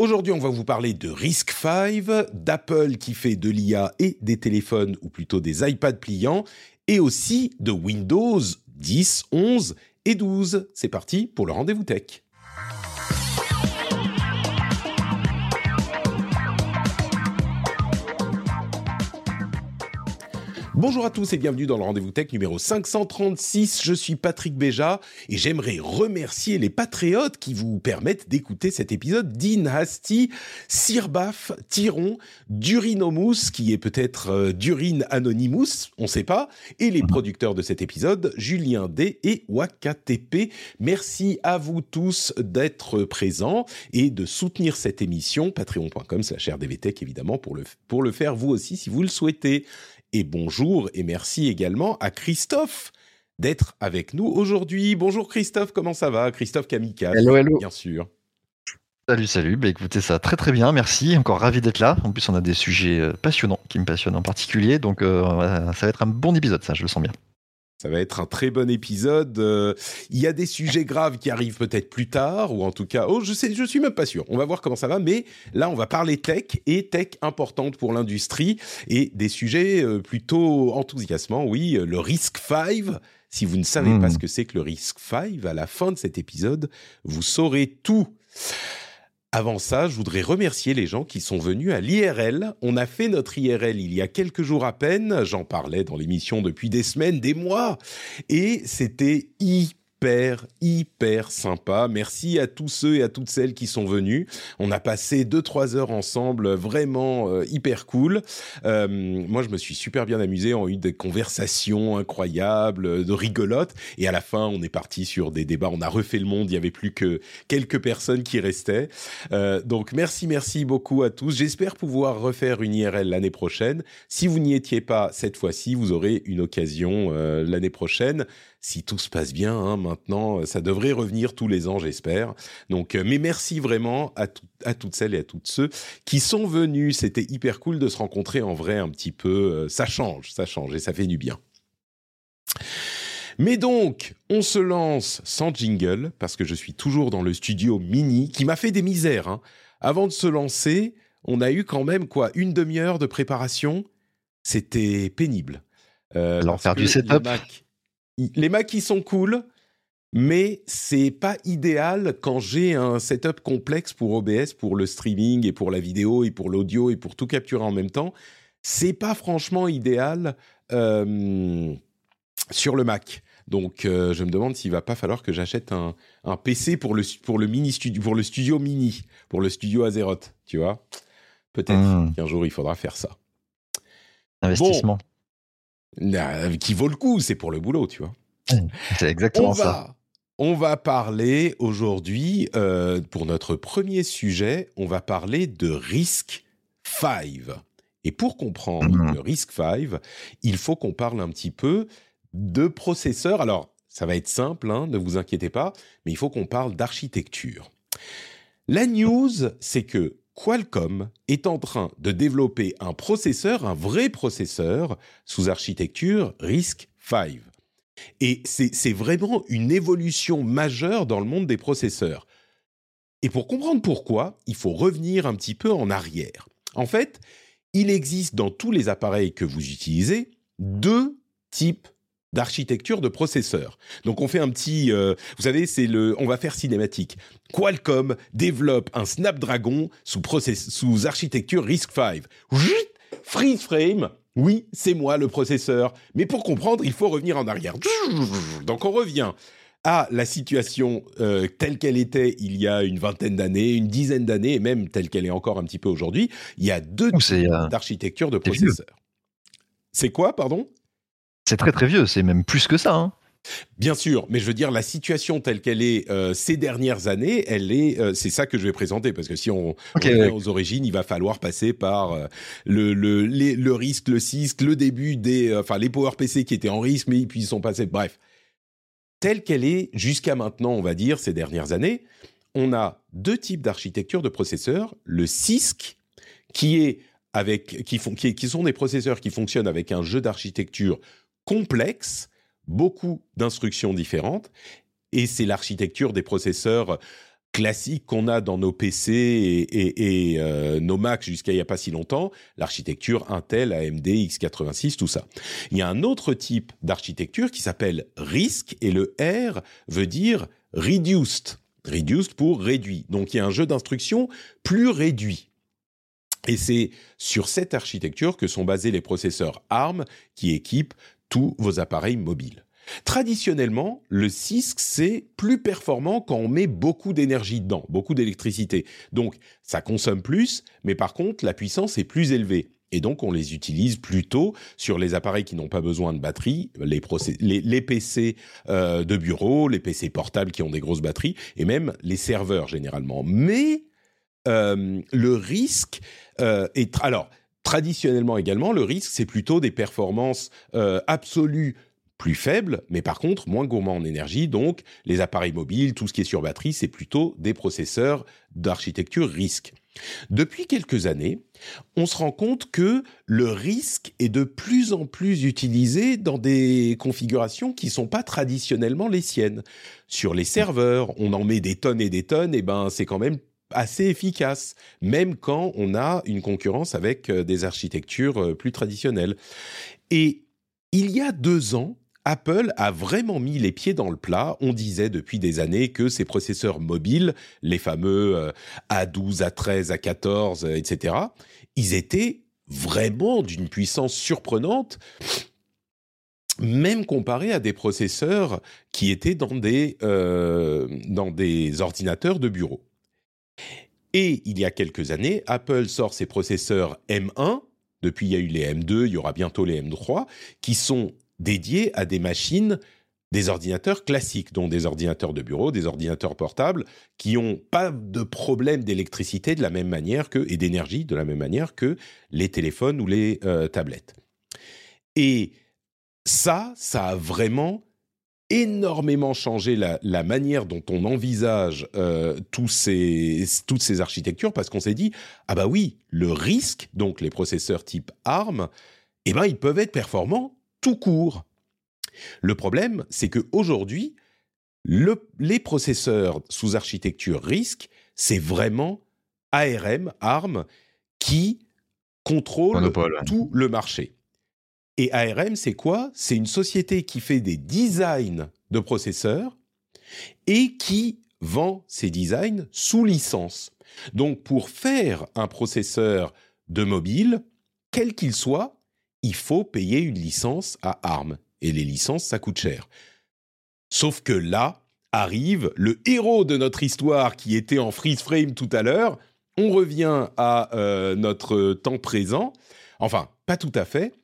Aujourd'hui, on va vous parler de Risk 5, d'Apple qui fait de l'IA et des téléphones, ou plutôt des iPads pliants, et aussi de Windows 10, 11 et 12. C'est parti pour le rendez-vous tech. Bonjour à tous et bienvenue dans le rendez-vous tech numéro 536. Je suis Patrick Béja et j'aimerais remercier les patriotes qui vous permettent d'écouter cet épisode d'Inhasti, Sirbaf, Tyron, Durinomus, qui est peut-être euh, Durine Anonymous, on sait pas, et les producteurs de cet épisode, Julien D et WakaTP. Merci à vous tous d'être présents et de soutenir cette émission, patreon.com slash rdvtech évidemment, pour le, pour le faire vous aussi si vous le souhaitez et bonjour et merci également à Christophe d'être avec nous aujourd'hui. Bonjour Christophe, comment ça va? Christophe Kamikaze, Hello, hello. bien sûr. Salut, salut. Bah, écoutez, ça très très bien, merci. Encore ravi d'être là. En plus, on a des sujets euh, passionnants qui me passionnent en particulier. Donc, euh, ça va être un bon épisode, ça, je le sens bien. Ça va être un très bon épisode. Euh, Il y a des sujets graves qui arrivent peut-être plus tard, ou en tout cas, oh, je sais, je suis même pas sûr. On va voir comment ça va, mais là, on va parler tech et tech importante pour l'industrie et des sujets euh, plutôt enthousiasmants. Oui, euh, le Risk 5. Si vous ne savez pas ce que c'est que le Risk 5, à la fin de cet épisode, vous saurez tout. Avant ça, je voudrais remercier les gens qui sont venus à l'IRL. On a fait notre IRL il y a quelques jours à peine. J'en parlais dans l'émission depuis des semaines, des mois. Et c'était hyper, hyper sympa. Merci à tous ceux et à toutes celles qui sont venus. On a passé deux, trois heures ensemble, vraiment euh, hyper cool. Euh, moi, je me suis super bien amusé. On a eu des conversations incroyables, euh, de rigolotes. Et à la fin, on est parti sur des débats. On a refait le monde. Il y avait plus que quelques personnes qui restaient. Euh, donc, merci, merci beaucoup à tous. J'espère pouvoir refaire une IRL l'année prochaine. Si vous n'y étiez pas cette fois-ci, vous aurez une occasion euh, l'année prochaine. Si tout se passe bien, hein, maintenant, ça devrait revenir tous les ans, j'espère. Donc, euh, mais merci vraiment à, tout- à toutes celles et à tous ceux qui sont venus. C'était hyper cool de se rencontrer en vrai un petit peu. Euh, Ça change, ça change et ça fait du bien. Mais donc, on se lance sans jingle, parce que je suis toujours dans le studio mini, qui m'a fait des misères. hein. Avant de se lancer, on a eu quand même, quoi, une demi-heure de préparation. C'était pénible. Euh, L'enfer du setup. I- les Macs, ils sont cool, mais c'est pas idéal quand j'ai un setup complexe pour OBS, pour le streaming et pour la vidéo et pour l'audio et pour tout capturer en même temps. C'est pas franchement idéal euh, sur le Mac. Donc, euh, je me demande s'il va pas falloir que j'achète un, un PC pour le, pour le mini studio, pour le studio mini, pour le studio Azeroth, tu vois. Peut-être Mm. qu'un jour il faudra faire ça. Investissement. Euh, Qui vaut le coup, c'est pour le boulot, tu vois. C'est exactement on ça. va, on va parler aujourd'hui, euh, pour notre premier sujet, on va parler de Risk 5. Et pour comprendre Mhm. le Risk 5, il faut qu'on parle un petit peu de processeurs. Alors, ça va être simple, hein, ne vous inquiétez pas, mais il faut qu'on parle d'architecture. La news, c'est que Qualcomm est en train de développer un processeur, un vrai processeur, sous architecture RISC-V. Et c'est vraiment une évolution majeure dans le monde des processeurs. Et pour comprendre pourquoi, il faut revenir un petit peu en arrière. En fait, il existe dans tous les appareils que vous utilisez deux types d'architecture de processeurs. Donc on fait un petit, euh, vous savez, c'est le, on va faire cinématique. Qualcomm développe un Snapdragon sous, process- sous architecture RISC-V. Freeze frame, oui, c'est moi le processeur. Mais pour comprendre, il faut revenir en arrière. Donc on revient à la situation euh, telle qu'elle était il y a une vingtaine d'années, une dizaine d'années, et même telle qu'elle est encore un petit peu aujourd'hui. Il y a deux types euh, d'architecture de processeurs. C'est quoi, pardon? C'est très très vieux, c'est même plus que ça. hein. Bien sûr, mais je veux dire la situation telle qu'elle est euh, ces dernières années, elle est, euh, c'est ça que je vais présenter parce que si on, Ok, revient aux origines, il va falloir passer par euh, le le les- le risque, le CISC, le début des, enfin les PowerPC qui étaient en risque, mais puis ils sont passés. Bref, telle qu'elle est jusqu'à maintenant, on va dire ces dernières années, on a deux types d'architecture de processeurs, le CISC qui est avec qui font qui, qui sont des processeurs qui fonctionnent avec un jeu d'architecture complexe beaucoup d'instructions différentes, et c'est l'architecture des processeurs classiques qu'on a dans nos PC et, euh, nos Mac jusqu'à il n'y a pas si longtemps, l'architecture Intel, AMD, x86, tout ça. Il y a un autre type d'architecture qui s'appelle RISC, et le R veut dire reduced. Reduced pour réduit. Donc il y a un jeu d'instructions plus réduit. Et c'est sur cette architecture que sont basés les processeurs ARM qui équipent tous vos appareils mobiles. Traditionnellement, le CISC, c'est plus performant quand on met beaucoup d'énergie dedans, beaucoup d'électricité. Donc, ça consomme plus, mais par contre, la puissance est plus élevée. Et donc, on les utilise plutôt sur les appareils qui n'ont pas besoin de batterie, les, PC euh, de bureau, les PC portables qui ont des grosses batteries, et même les serveurs généralement. Mais euh, le risque euh, est... Alors, traditionnellement également, le risque, c'est plutôt des performances euh, absolues plus faibles, mais par contre moins gourmands en énergie. Donc, les appareils mobiles, tout ce qui est sur batterie, c'est plutôt des processeurs d'architecture risque. Depuis quelques années, on se rend compte que le risque est de plus en plus utilisé dans des configurations qui sont pas traditionnellement les siennes. Sur les serveurs, on en met des tonnes et des tonnes, et ben c'est quand même assez efficace, même quand on a une concurrence avec euh, des architectures euh, plus traditionnelles. Et il y a deux ans, Apple a vraiment mis les pieds dans le plat. On disait depuis des années que ces processeurs mobiles, les fameux euh, A12, A13, A14, euh, etc., ils étaient vraiment d'une puissance surprenante, même comparé à des processeurs qui étaient dans des, euh, dans des ordinateurs de bureau. Et il y a quelques années, Apple sort ses processeurs M1. Depuis, il y a eu les M2, il y aura bientôt les M3, qui sont dédiés à des machines, des ordinateurs classiques, dont des ordinateurs de bureau, des ordinateurs portables, qui n'ont pas de problème d'électricité de la même manière que, et d'énergie de la même manière que les téléphones ou les euh, tablettes. Et ça, ça a vraiment énormément changé la, la manière dont on envisage euh, tous ces, toutes ces architectures parce qu'on s'est dit ah bah oui le risque donc les processeurs type ARM eh ben ils peuvent être performants tout court le problème c'est que aujourd'hui le, les processeurs sous architecture RISC c'est vraiment ARM ARM qui contrôle Monopole. tout le marché et ARM, c'est quoi? C'est une société qui fait des designs de processeurs et qui vend ces designs sous licence. Donc, pour faire un processeur de mobile, quel qu'il soit, il faut payer une licence à ARM. Et les licences, ça coûte cher. Sauf que là arrive le héros de notre histoire qui était en freeze frame tout à l'heure. On revient à euh, notre temps présent. Enfin, pas tout à fait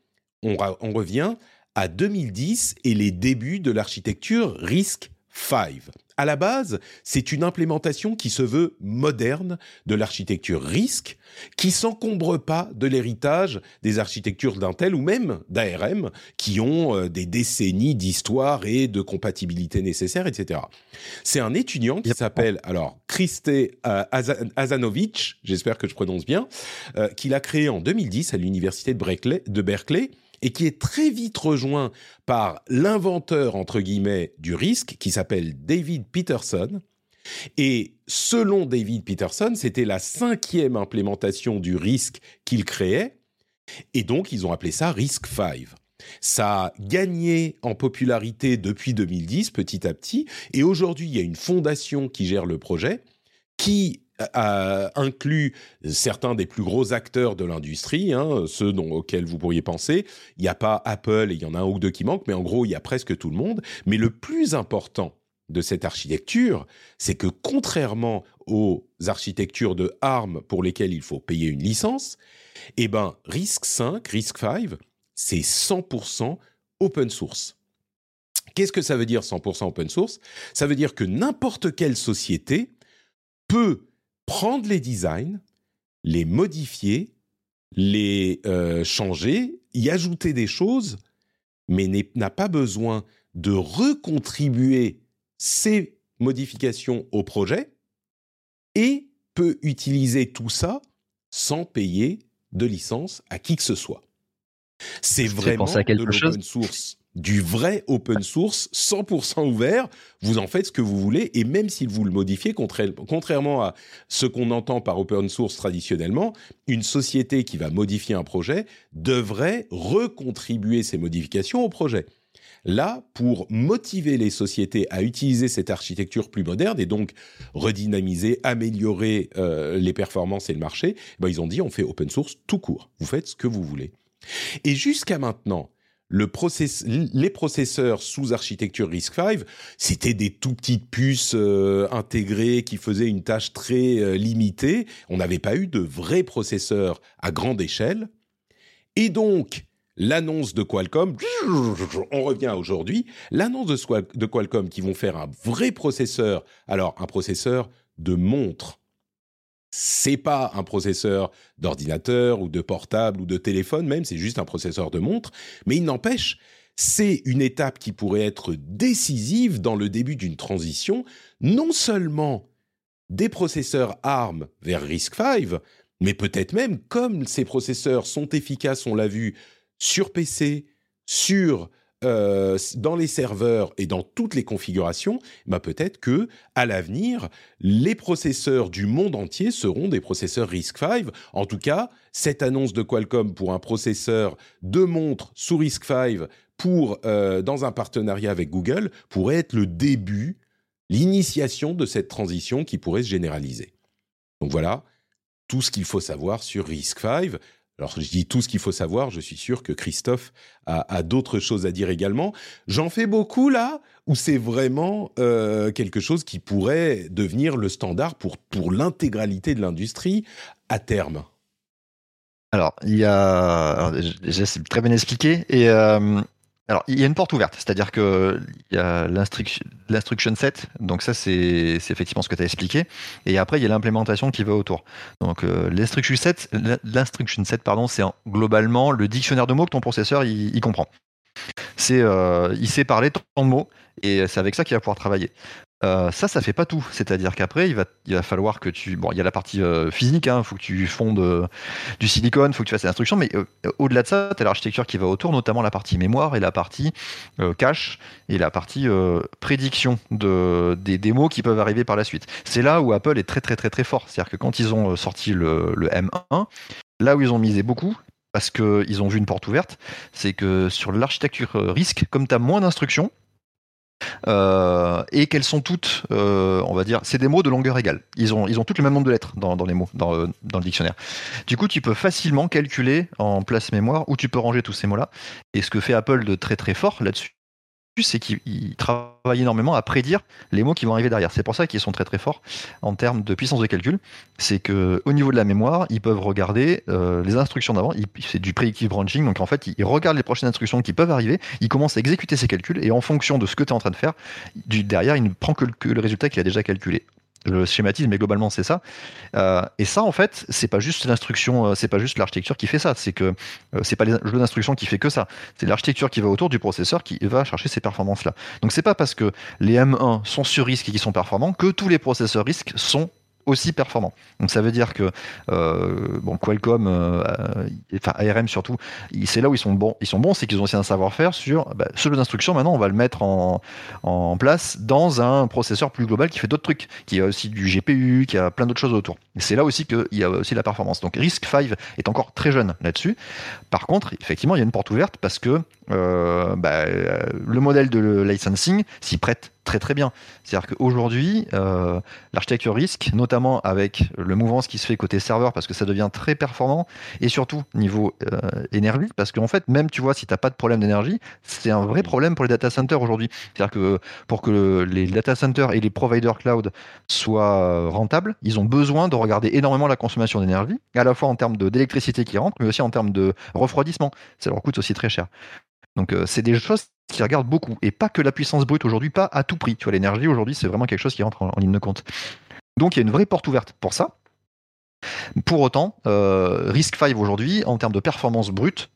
on, on, revient à 2010 et les débuts de l'architecture RISC-V. À la base, c'est une implémentation qui se veut moderne de l'architecture RISC, qui s'encombre pas de l'héritage des architectures d'Intel ou même d'ARM, qui ont euh, des décennies d'histoire et de compatibilité nécessaire, etc. C'est un étudiant qui s'appelle alors Kriste euh, Azanovic, j'espère que je prononce bien, euh, qui l'a créé en 2010 à l'université de Berkeley et qui est très vite rejoint par l'inventeur, entre guillemets, du risque, qui s'appelle David Peterson. Et selon David Peterson, c'était la cinquième implémentation du risque qu'il créait, et donc ils ont appelé ça Risk 5. Ça a gagné en popularité depuis 2010, petit à petit, et aujourd'hui, il y a une fondation qui gère le projet, qui euh, inclut certains des plus gros acteurs de l'industrie, hein, ceux dont, auxquels vous pourriez penser. Il n'y a pas Apple, et il y en a un ou deux qui manquent, mais en gros, il y a presque tout le monde. Mais le plus important de cette architecture, c'est que contrairement aux architectures de ARM pour lesquelles il faut payer une licence, eh ben, RISC 5, RISC 5, c'est 100% open source. Qu'est-ce que ça veut dire 100% open source? Ça veut dire que n'importe quelle société peut prendre les designs, les modifier, les euh, changer, y ajouter des choses, mais n'a pas besoin de recontribuer ces modifications au projet et peut utiliser tout ça sans payer de licence à qui que ce soit. C'est vraiment de l'open source, du vrai open source 100% ouvert. Vous en faites ce que vous voulez et même si vous le modifiez, contrairement à ce qu'on entend par open source traditionnellement, une société qui va modifier un projet devrait recontribuer ses modifications au projet. Là, pour motiver les sociétés à utiliser cette architecture plus moderne et donc redynamiser, améliorer euh, les performances et le marché, ben, ils ont dit on fait open source tout court. Vous faites ce que vous voulez. Et jusqu'à maintenant, le les processeurs sous architecture RISC-V, c'était des tout petites puces euh, intégrées qui faisaient une tâche très euh, limitée. On n'avait pas eu de vrais processeurs à grande échelle. Et donc, l'annonce de Qualcomm, on revient aujourd'hui, l'annonce de, Qualcomm qui vont faire un vrai processeur, alors un processeur de montre. C'est pas un processeur d'ordinateur ou de portable ou de téléphone même, c'est juste un processeur de montre, mais il n'empêche, c'est une étape qui pourrait être décisive dans le début d'une transition, non seulement des processeurs ARM vers RISC-V, mais peut-être même, comme ces processeurs sont efficaces, on l'a vu, sur PC, sur euh, dans les serveurs et dans toutes les configurations, bah peut-être que à l'avenir, les processeurs du monde entier seront des processeurs RISC-V. En tout cas, cette annonce de Qualcomm pour un processeur de montre sous RISC-V pour euh, dans un partenariat avec Google pourrait être le début, l'initiation de cette transition qui pourrait se généraliser. Donc voilà, tout ce qu'il faut savoir sur RISC-V. Alors je dis tout ce qu'il faut savoir, je suis sûr que Christophe a, d'autres choses à dire également. J'en fais beaucoup là, ou c'est vraiment euh, quelque chose qui pourrait devenir le standard pour, pour l'intégralité de l'industrie à terme alors, il y a. déjà, c'est très bien expliqué. Et euh, alors, il y a une porte ouverte, c'est-à-dire que il y a l'instruction set, donc ça c'est effectivement ce que tu as expliqué, et après il y a l'implémentation qui va autour. Donc euh, l'instruction set, c'est globalement le dictionnaire de mots que ton processeur il, comprend. Euh, il sait parler tant de mots et c'est avec ça qu'il va pouvoir travailler. Euh, ça, ça fait pas tout. C'est-à-dire qu'après, il va, falloir que tu. Bon, il y a la partie euh, physique, il hein, faut que tu fondes euh, du silicone, il faut que tu fasses des instructions, mais au-delà de ça, tu as l'architecture qui va autour, notamment la partie mémoire et la partie cache et la partie prédiction de, des démos qui peuvent arriver par la suite. C'est là où Apple est très, très, très, très fort. C'est-à-dire que quand ils ont sorti le, le M1, là où ils ont misé beaucoup, parce qu'ils ont vu une porte ouverte, c'est que sur l'architecture risque, comme tu as moins d'instructions, euh, et qu'elles sont toutes, euh, on va dire, c'est des mots de longueur égale. Ils ont, ils toutes le même nombre de lettres dans, les mots, dans, dans, le dictionnaire. Du coup, tu peux facilement calculer en place mémoire où tu peux ranger tous ces mots-là. Et ce que fait Apple de très très fort là-dessus, c'est qu'ils travaillent énormément à prédire les mots qui vont arriver derrière. C'est pour ça qu'ils sont très très forts en termes de puissance de calcul. C'est que au niveau de la mémoire, ils peuvent regarder euh, les instructions d'avant. C'est du predictive branching. Donc en fait, ils regardent les prochaines instructions qui peuvent arriver. Ils commencent à exécuter ces calculs et en fonction de ce que tu es en train de faire, derrière, il ne prend que le résultat qu'il a déjà calculé le schématisme, mais globalement c'est ça. Euh, et ça, en fait, c'est pas juste l'instruction, euh, c'est pas juste l'architecture qui fait ça. C'est que euh, c'est pas le jeu d'instruction qui fait que ça. C'est l'architecture qui va autour du processeur qui va chercher ces performances-là. Donc c'est pas parce que les M1 sont sur risque et qui sont performants que tous les processeurs risques sont aussi performant. Donc ça veut dire que euh, bon, Qualcomm, euh, enfin ARM surtout, c'est là où ils sont bons. Ils sont bons, c'est qu'ils ont aussi un savoir-faire sur bah, ce jeu d'instruction. Maintenant, on va le mettre en, en, place dans un processeur plus global qui fait d'autres trucs, qui a aussi du GPU, qui a plein d'autres choses autour. C'est là aussi qu'il y a aussi la performance. Donc RISC-V est encore très jeune là-dessus. Par contre, effectivement, il y a une porte ouverte parce que euh, bah, le modèle de licensing s'y prête très très bien. C'est-à-dire qu'aujourd'hui, euh, l'architecture risque, notamment avec le mouvance qui se fait côté serveur, parce que ça devient très performant, et surtout niveau euh, énergie, parce qu'en fait, même tu vois, si tu n'as pas de problème d'énergie, c'est un vrai problème pour les data centers aujourd'hui. C'est-à-dire que pour que les data centers et les providers cloud soient rentables, ils ont besoin de regarder énormément la consommation d'énergie, à la fois en termes d'électricité qui rentre, mais aussi en termes de refroidissement. Ça leur coûte aussi très cher. Donc c'est des choses qui regardent beaucoup et pas que la puissance brute aujourd'hui, pas à tout prix. Tu vois, l'énergie aujourd'hui, c'est vraiment quelque chose qui rentre en, ligne de compte. Donc il y a une vraie porte ouverte pour ça. Pour autant, euh, Risk 5 aujourd'hui, en termes de performance brute,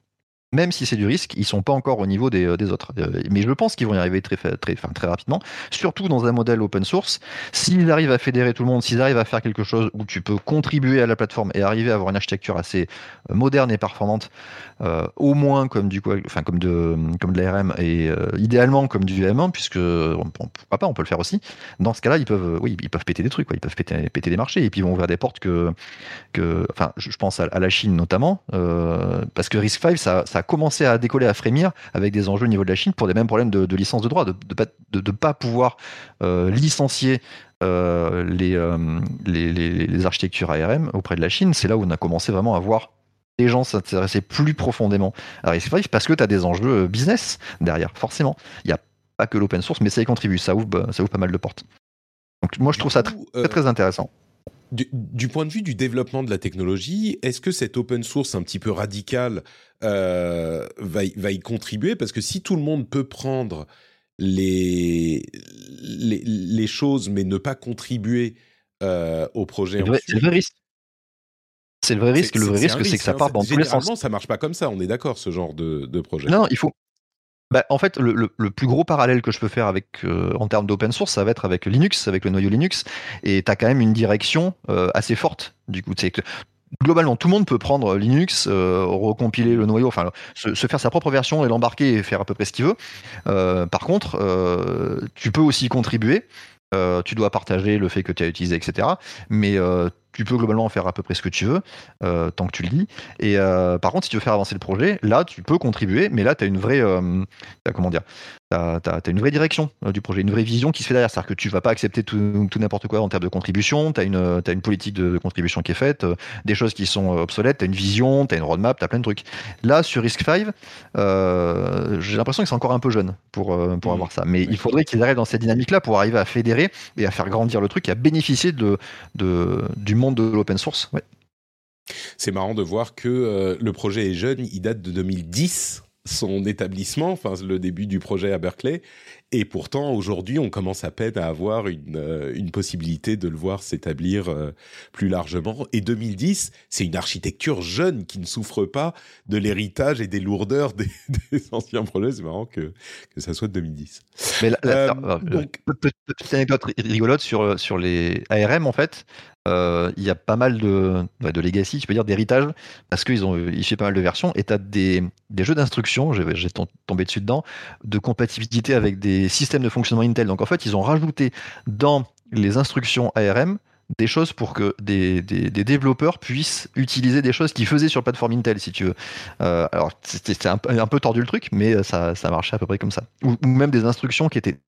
même si c'est du risque, ils sont pas encore au niveau des, euh, autres. Euh, mais je pense qu'ils vont y arriver très, très, enfin, très rapidement, surtout dans un modèle open source. S'ils arrivent à fédérer tout le monde, s'ils arrivent à faire quelque chose où tu peux contribuer à la plateforme et arriver à avoir une architecture assez euh, moderne et performante, au moins comme du enfin comme de comme de l'ARM et idéalement comme du M1, puisque on, pourquoi pas, on peut le faire aussi. Dans ce cas-là, ils peuvent, oui, ils peuvent péter des trucs, quoi. ils peuvent péter, péter des marchés et puis ils vont ouvrir des portes que, que, enfin, je, pense à, la Chine notamment, parce que Risk 5 ça, ça a commencé à décoller, à frémir avec des enjeux au niveau de la Chine pour des mêmes problèmes de, de licence de droit, de ne pas, de, de pas pouvoir euh, licencier euh, les, euh, les, les, les, architectures ARM auprès de la Chine. C'est là où on a commencé vraiment à voir les gens s'intéressaient plus profondément à Risk parce que tu as des enjeux business derrière, forcément. Il n'y a pas que l'open source, mais ça y contribue, ça ouvre, ça ouvre pas mal de portes. Donc moi je trouve ça très, très, très intéressant. Du, du, point de vue du développement de la technologie, est-ce que cet open source un petit peu radical euh, va, va, y contribuer? Parce que si tout le monde peut prendre les, les, les choses mais ne pas contribuer euh, au projet, c'est le vrai risque. C'est le vrai risque. Le vrai risque, c'est que ça part dans tous les sens. ça marche pas comme ça. On est d'accord, ce genre de, de projet. Non, il faut. Bah, en fait, le, plus gros parallèle que je peux faire avec, euh, en termes d'open source, ça va être avec Linux, avec le noyau Linux, et tu as quand même une direction euh, assez forte. Du coup, c'est globalement, tout le monde peut prendre Linux, euh, recompiler le noyau, enfin, se, faire sa propre version et l'embarquer et faire à peu près ce qu'il veut. Euh, par contre, euh, tu peux aussi contribuer. tu dois partager le fait que tu as utilisé, etc. Mais tu peux globalement faire à peu près ce que tu veux, euh, tant que tu le dis. Et euh, par contre, si tu veux faire avancer le projet, là, tu peux contribuer, mais là, tu as une vraie, euh, comment dire, tu as, as, as, une vraie direction du projet, une vraie vision qui se fait derrière. C'est-à-dire que tu vas pas accepter tout, tout n'importe quoi en termes de contribution, tu as, as, une politique de, de, contribution qui est faite, des choses qui sont obsolètes, tu as une vision, tu as une roadmap, tu as plein de trucs. Là, sur Risk 5, j'ai l'impression que c'est encore un peu jeune pour, pour mmh. avoir ça. Mais il faudrait qu'ils arrivent dans cette dynamique-là pour arriver à fédérer et à faire grandir le truc et à bénéficier de, de, du monde de l'open source. Ouais. C'est marrant de voir que euh, le projet est jeune, il date de 2010, son établissement, enfin le début du projet à Berkeley, et pourtant aujourd'hui on commence à peine à avoir une, euh, une possibilité de le voir s'établir euh, plus largement. Et 2010, c'est une architecture jeune qui ne souffre pas de l'héritage et des lourdeurs des, des anciens projets. C'est marrant que, que ça soit de 2010. Mais la, la, euh, donc, petite anecdote rigolote sur, sur les ARM en fait, euh, il y a pas mal de, ouais, de legacy, tu peux dire d'héritage, parce qu'ils ont ils fait pas mal de versions, et tu as des, des jeux d'instructions, j'ai tombé dessus dedans, de compatibilité avec des systèmes de fonctionnement Intel. Donc en fait, ils ont rajouté dans les instructions ARM des choses pour que des, des, développeurs puissent utiliser des choses qu'ils faisaient sur plateforme Intel, si tu veux. Euh, alors, c'était un, un, peu tordu le truc, mais ça, ça marchait à peu près comme ça. Ou même des instructions qui étaient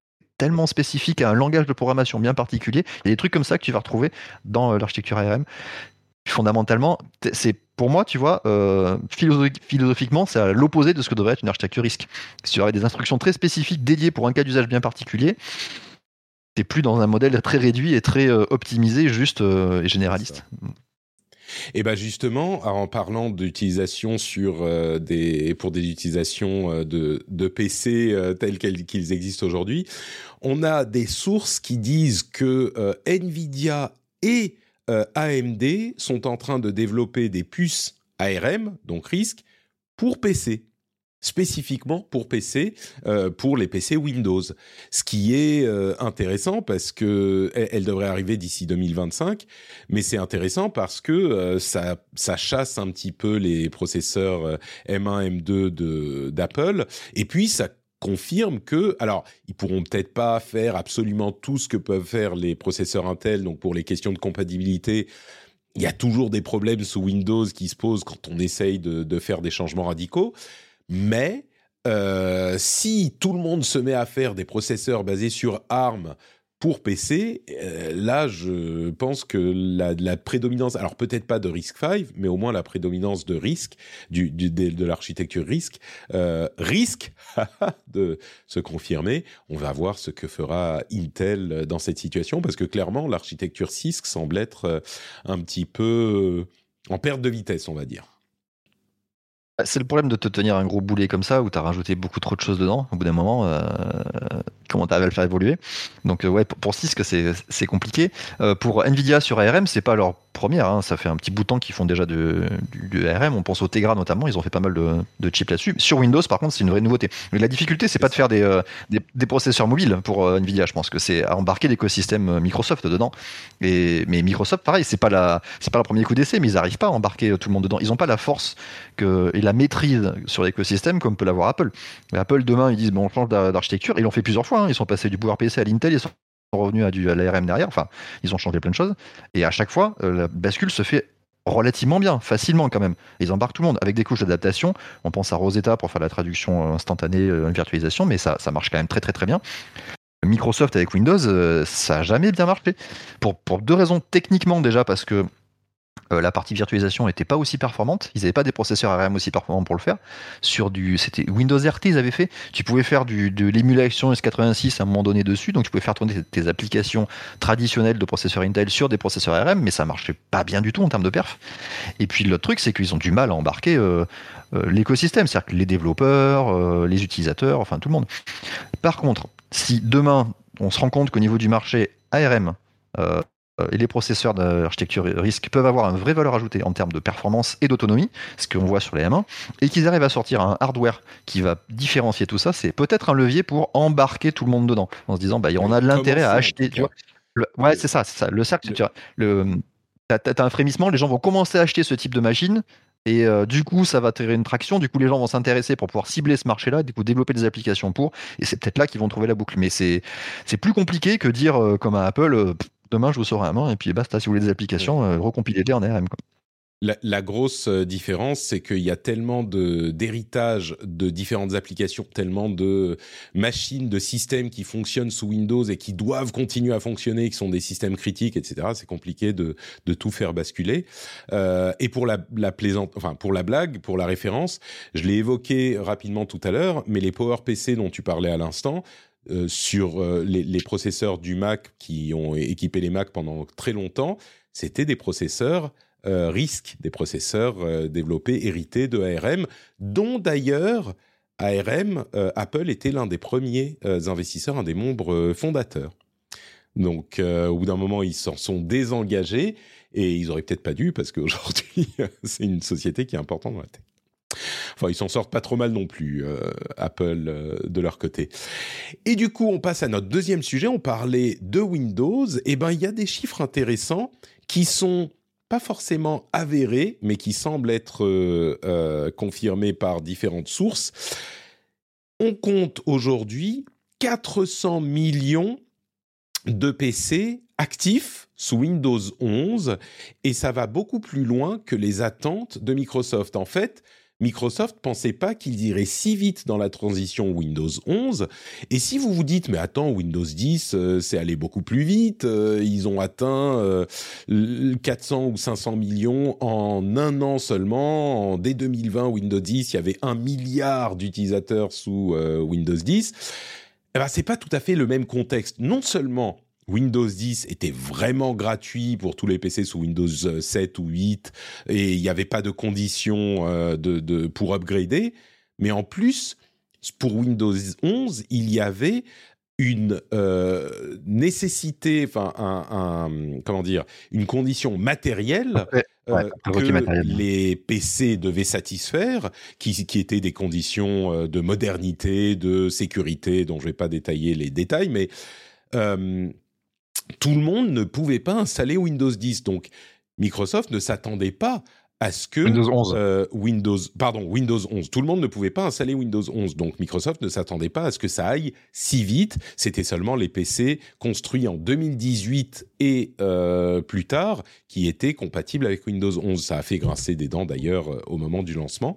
tellement spécifique à un langage de programmation bien particulier. Il y a des trucs comme ça que tu vas retrouver dans l'architecture ARM. Fondamentalement, c'est pour moi, tu vois, euh, philosophiquement, c'est à l'opposé de ce que devrait être une architecture risque. Si tu avais des instructions très spécifiques dédiées pour un cas d'usage bien particulier, t'es plus dans un modèle très réduit et très euh, optimisé, juste euh, et généraliste. Et ben justement, en parlant d'utilisation sur euh, des pour des utilisations euh, de, de PC euh, tels qu'ils existent aujourd'hui, on a des sources qui disent que euh, Nvidia et AMD sont en train de développer des puces ARM, donc RISC, pour PC spécifiquement pour PC, euh, pour les PC Windows. Ce qui est euh, intéressant parce que elle, devrait arriver d'ici 2025, mais c'est intéressant parce que euh, ça, ça chasse un petit peu les processeurs M1, M2 de d'Apple, et puis ça confirme que, alors, ils pourront peut-être pas faire absolument tout ce que peuvent faire les processeurs Intel, donc pour les questions de compatibilité, il y a toujours des problèmes sous Windows qui se posent quand on essaye de, de faire des changements radicaux. Mais euh, si tout le monde se met à faire des processeurs basés sur ARM pour PC, euh, là, je pense que la, prédominance, alors peut-être pas de RISC-V, mais au moins la prédominance de RISC, de l'architecture RISC, euh, risque de se confirmer. On va voir ce que fera Intel dans cette situation, parce que clairement, l'architecture CISC semble être un petit peu en perte de vitesse, on va dire. Bah, c'est le problème de te tenir un gros boulet comme ça où tu as rajouté beaucoup trop de choses dedans. Au bout d'un moment, euh, comment tu à le faire évoluer Donc, euh, ouais, pour, pour c'est compliqué. Euh, pour Nvidia sur ARM, c'est pas leur première. Hein. Ça fait un petit bout de temps qu'ils font déjà de, du, ARM. On pense au Tegra notamment. Ils ont fait pas mal de, de chips là-dessus. Sur Windows, par contre, c'est une vraie nouveauté. Mais la difficulté, c'est pas de faire des, des, des, processeurs mobiles pour Nvidia. Je pense que c'est à embarquer l'écosystème Microsoft dedans. Et, mais Microsoft, pareil, c'est pas la, c'est pas le premier coup d'essai, mais ils arrivent pas à embarquer tout le monde dedans. Ils ont pas la force que, et la maîtrise sur l'écosystème comme peut l'avoir Apple. Mais Apple, demain, ils disent bon, on change d'architecture. Ils l'ont fait plusieurs fois. Hein. Ils sont passés du PowerPC à l'Intel, ils sont revenus à, du, l'ARM derrière. Enfin, ils ont changé plein de choses. Et à chaque fois, euh, la bascule se fait relativement bien, facilement quand même. Ils embarquent tout le monde avec des couches d'adaptation. On pense à Rosetta pour faire la traduction instantanée, euh, une virtualisation, mais ça, ça marche quand même très très très bien. Microsoft avec Windows, euh, ça n'a jamais bien marché. Pour, pour deux raisons techniquement déjà, parce que euh, la partie virtualisation n'était pas aussi performante. Ils n'avaient pas des processeurs ARM aussi performants pour le faire. Sur du, c'était Windows RT, ils avaient fait. Tu pouvais faire de l'émulation S86 à un moment donné dessus, donc tu pouvais faire tourner tes applications traditionnelles de processeurs Intel sur des processeurs ARM, mais ça marchait pas bien du tout en termes de perf. Et puis l'autre truc, c'est qu'ils ont du mal à embarquer euh, euh, l'écosystème, c'est-à-dire les développeurs, les utilisateurs, enfin tout le monde. Par contre, si demain on se rend compte qu'au niveau du marché ARM euh, et les processeurs d'architecture risque peuvent avoir une vraie valeur ajoutée en termes de performance et d'autonomie, ce qu'on voit sur les M1, et qu'ils arrivent à sortir un hardware qui va différencier tout ça, c'est peut-être un levier pour embarquer tout le monde dedans, en se disant, bah, on a de l'intérêt à acheter. Tu vois, ouais, c'est ça, c'est ça. Le cercle, tu vois, le, t'as, un frémissement, les gens vont commencer à acheter ce type de machine, et euh, du coup, ça va tirer une traction. Du coup, les gens vont s'intéresser pour pouvoir cibler ce marché-là, du coup, développer des applications pour. Et c'est peut-être là qu'ils vont trouver la boucle. Mais c'est, c'est plus compliqué que dire, euh, comme à Apple, demain je vous sors un main et puis basta, si vous voulez des applications, euh, recompilez-les en ARM. La, grosse euh, différence, c'est qu'il y a tellement de d'héritage de différentes applications, tellement de machines, de systèmes qui fonctionnent sous Windows et qui doivent continuer à fonctionner, qui sont des systèmes critiques, etc. C'est compliqué de, de tout faire basculer. Euh, et pour la, la plaisante, enfin pour la blague, pour la référence, je l'ai évoqué rapidement tout à l'heure, mais les PowerPC dont tu parlais à l'instant, euh, sur euh, les, processeurs du Mac qui ont équipé les Mac pendant très longtemps, c'était des processeurs euh, RISC, des processeurs développés, hérités de ARM, dont d'ailleurs ARM, Apple était l'un des premiers investisseurs, un des membres fondateurs. Donc, au bout d'un moment, ils s'en sont désengagés et ils auraient peut-être pas dû parce qu'aujourd'hui, c'est une société qui est importante dans la tech. Enfin, ils s'en sortent pas trop mal non plus, euh, Apple, euh, de leur côté. Et du coup, on passe à notre deuxième sujet. On parlait de Windows. Eh ben, il y a des chiffres intéressants qui sont pas forcément avérés, mais qui semblent être euh, confirmés par différentes sources. On compte aujourd'hui 400 millions de PC actifs sous Windows 11 et ça va beaucoup plus loin que les attentes de Microsoft. En fait, Microsoft pensait pas qu'ils iraient si vite dans la transition Windows 11. Et si vous vous dites, mais attends, Windows 10, euh, c'est allé beaucoup plus vite, euh, ils ont atteint 400 euh, ou 500 millions en un an seulement. En, dès 2020, Windows 10, il y avait un milliard d'utilisateurs sous Windows 10. Eh ben, c'est pas tout à fait le même contexte. Non seulement Windows 10 était vraiment gratuit pour tous les PC sous Windows 7 ou 8 et il n'y avait pas de conditions euh, de, pour upgrader. Mais en plus, pour Windows 11, il y avait une euh, nécessité, enfin un, comment dire, une condition matérielle euh, que les PC devaient satisfaire, qui, qui étaient des conditions de modernité, de sécurité, dont je ne vais pas détailler les détails, mais tout le monde ne pouvait pas installer Windows 10. Donc, Microsoft ne s'attendait pas à ce que Windows 11. Euh, Windows, pardon, Windows 11. Tout le monde ne pouvait pas installer Windows 11. Donc Microsoft ne s'attendait pas à ce que ça aille si vite. C'était seulement les PC construits en 2018 et euh, plus tard qui étaient compatibles avec Windows 11. Ça a fait grincer des dents d'ailleurs euh, au moment du lancement.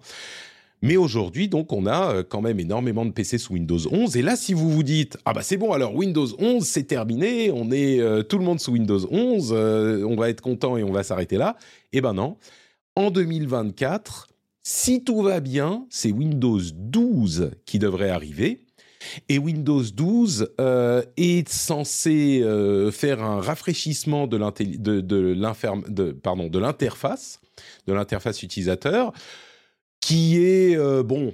Mais aujourd'hui, donc, on a euh, quand même énormément de PC sous Windows 11. Et là, si vous vous dites, ah bah c'est bon, alors Windows 11, c'est terminé, on est euh, tout le monde sous Windows 11, euh, on va être content et on va s'arrêter là. Eh ben non. En 2024, si tout va bien, c'est Windows 12 qui devrait arriver. Et Windows 12 est censé faire un rafraîchissement de l'interface, de l'interface utilisateur qui est bon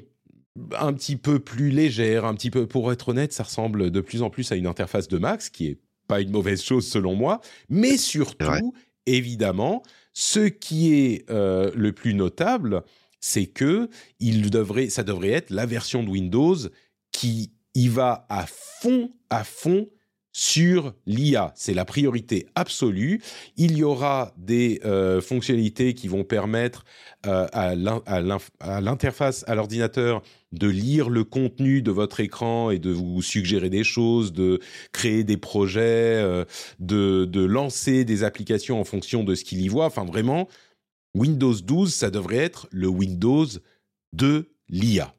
un petit peu plus légère, un petit peu, pour être honnête, ça ressemble de plus en plus à une interface de Max, qui est pas une mauvaise chose selon moi, mais surtout, évidemment, ce qui est euh, le plus notable, c'est que il devrait, ça devrait être la version de Windows qui y va à fond, à fond sur l'IA. C'est la priorité absolue. Il y aura des euh, fonctionnalités qui vont permettre euh, à l'interface, à l'ordinateur, de lire le contenu de votre écran et de vous suggérer des choses, de créer des projets, euh, de, de lancer des applications en fonction de ce qu'il y voit. Enfin, vraiment, Windows 12, ça devrait être le Windows de l'IA.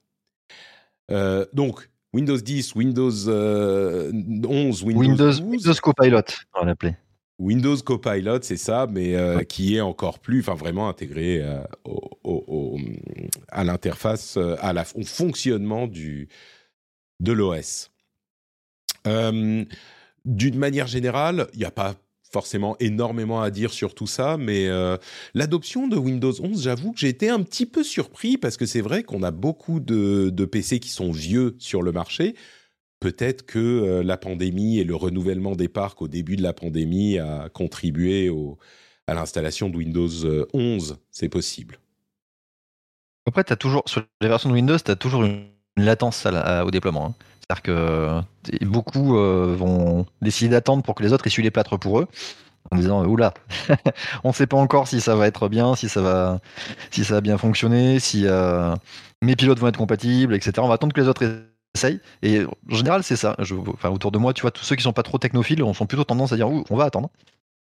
donc, Windows 10, Windows 11, euh, Windows, Windows, Windows Copilot, on l'appelait. Windows Copilot, c'est ça, mais euh, qui est encore plus, enfin vraiment intégré euh, au, à l'interface, à la, au fonctionnement du, de l'OS. D'une manière générale, il n'y a pas forcément énormément à dire sur tout ça, mais euh, l'adoption de Windows 11, j'avoue que j'ai été un petit peu surpris parce que c'est vrai qu'on a beaucoup de, PC qui sont vieux sur le marché. Peut-être que euh, la pandémie et le renouvellement des parcs au début de la pandémie a contribué à l'installation de Windows 11, euh, c'est possible. Après, as toujours, sur les versions de Windows, tu as toujours une latence au déploiement. Hein. C'est-à-dire que beaucoup euh, vont décider d'attendre pour que les autres essuient les plâtres pour eux, en disant oula, on ne sait pas encore si ça va être bien, si ça va, bien fonctionner, si euh, mes pilotes vont être compatibles, etc. On va attendre que les autres essayent. Et en général, c'est ça. Enfin, autour de moi, tu vois, tous ceux qui sont pas trop technophiles, on sont plutôt tendance à dire on va attendre.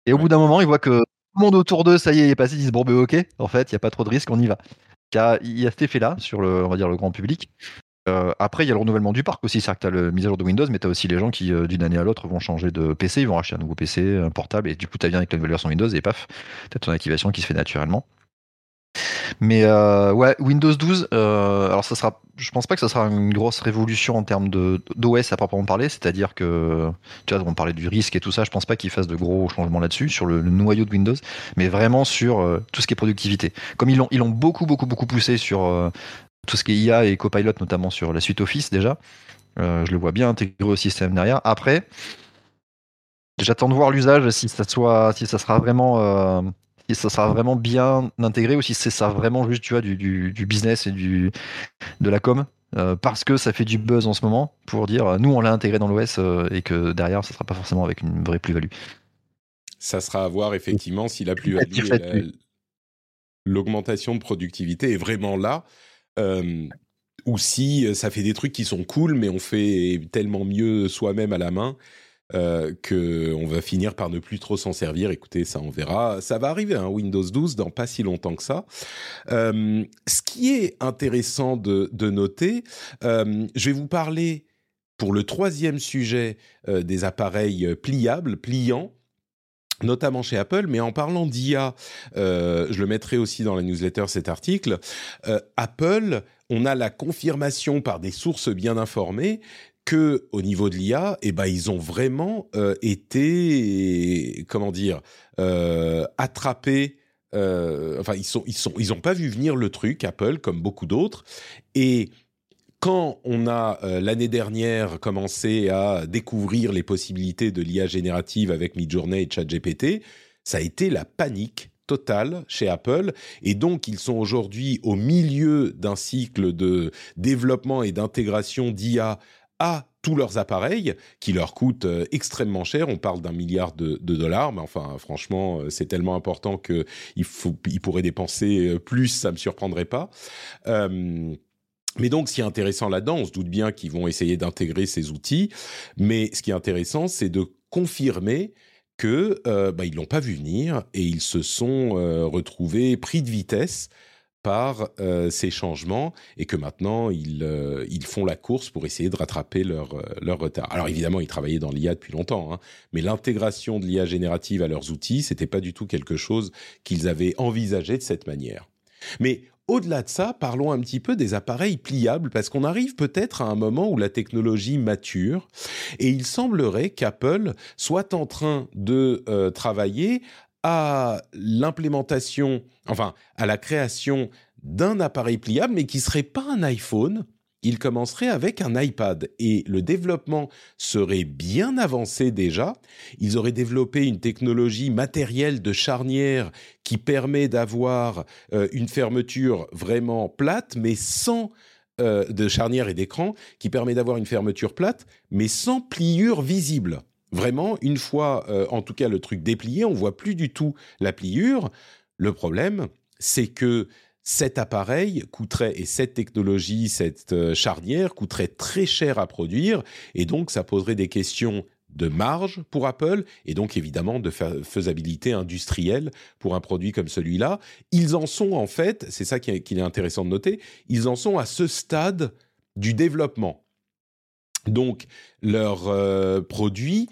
Et au bout d'un moment, ils voient que tout le monde autour d'eux, ça y est, est passé, ils disent bon, ben ok, en fait, il n'y a pas trop de risque, on y va. Il y a, il y a cet effet-là sur le, on va dire, le grand public. Euh, après, il y a le renouvellement du parc aussi. C'est-à-dire que tu as le mise à jour de Windows, mais tu as aussi les gens qui, euh, d'une année à l'autre, vont changer de PC. Ils vont acheter un nouveau PC, un portable, et du coup, tu viens avec la nouvelle version Windows, et paf, tu as ton activation qui se fait naturellement. Mais euh, ouais, Windows 12, alors ça sera, je pense pas que ça sera une grosse révolution en termes d'OS à proprement parler, c'est-à-dire que, tu vois, on parlait du risque et tout ça, je pense pas qu'ils fassent de gros changements là-dessus, sur le, noyau de Windows, mais vraiment sur tout ce qui est productivité. Comme ils l'ont beaucoup, beaucoup, beaucoup poussé sur tout ce qui est IA et Copilot, notamment sur la suite Office déjà. Euh, je le vois bien intégré au système derrière. Après, j'attends de voir l'usage si ça soit, si ça sera vraiment, euh, si ça sera vraiment bien intégré ou si c'est ça vraiment juste, tu vois, du, du, business et du de la com. Euh, parce que ça fait du buzz en ce moment pour dire nous on l'a intégré dans l'OS et que derrière ça sera pas forcément avec une vraie plus-value. Ça sera à voir effectivement si la plus-value, l'augmentation de productivité est vraiment là ou si ça fait des trucs qui sont cool, mais on fait tellement mieux soi-même à la main euh, qu'on va finir par ne plus trop s'en servir. Écoutez, ça on verra. Ça va arriver, hein, Windows 12, dans pas si longtemps que ça. Ce qui est intéressant de, de noter, je vais vous parler pour le troisième sujet des appareils pliables, pliants notamment chez Apple, mais en parlant d'IA, euh, je le mettrai aussi dans la newsletter cet article, euh, Apple, on a la confirmation par des sources bien informées que au niveau de l'IA, eh ben ils ont vraiment euh, été, comment dire, attrapés. enfin, ils sont, ils sont, ils pas vu venir le truc Apple comme beaucoup d'autres et quand on a euh, l'année dernière commencé à découvrir les possibilités de l'IA générative avec Midjourney et ChatGPT, ça a été la panique totale chez Apple et donc ils sont aujourd'hui au milieu d'un cycle de développement et d'intégration d'IA à tous leurs appareils qui leur coûtent euh, extrêmement cher. On parle d'un milliard de, dollars, mais enfin, franchement, euh, c'est tellement important qu'il il pourraient dépenser plus, ça me surprendrait pas. Mais donc, ce qui est intéressant là-dedans, on se doute bien qu'ils vont essayer d'intégrer ces outils, mais ce qui est intéressant, c'est de confirmer que euh, bah, ils l'ont pas vu venir et ils se sont euh, retrouvés pris de vitesse par euh, ces changements et que maintenant ils, euh, ils font la course pour essayer de rattraper leur, leur retard. Alors évidemment, ils travaillaient dans l'IA depuis longtemps, hein, mais l'intégration de l'IA générative à leurs outils, c'était pas du tout quelque chose qu'ils avaient envisagé de cette manière. Mais au-delà de ça, parlons un petit peu des appareils pliables, parce qu'on arrive peut-être à un moment où la technologie mature, et il semblerait qu'Apple soit en train de euh, travailler à l'implémentation, enfin à la création d'un appareil pliable, mais qui serait pas un iPhone. Il commencerait avec un iPad et le développement serait bien avancé déjà. Ils auraient développé une technologie matérielle de charnière qui permet d'avoir euh, une fermeture vraiment plate, mais sans euh, de charnière et d'écran, qui permet d'avoir une fermeture plate, mais sans pliure visible. Vraiment, une fois, euh, en tout cas, le truc déplié, on voit plus du tout la pliure. Le problème, c'est que cet appareil coûterait, et cette technologie, cette euh, charnière coûterait très cher à produire, et donc ça poserait des questions de marge pour Apple, et donc évidemment de faisabilité industrielle pour un produit comme celui-là. Ils en sont en fait, c'est ça qu'il est intéressant de noter, ils en sont à ce stade du développement. Donc leur euh, produit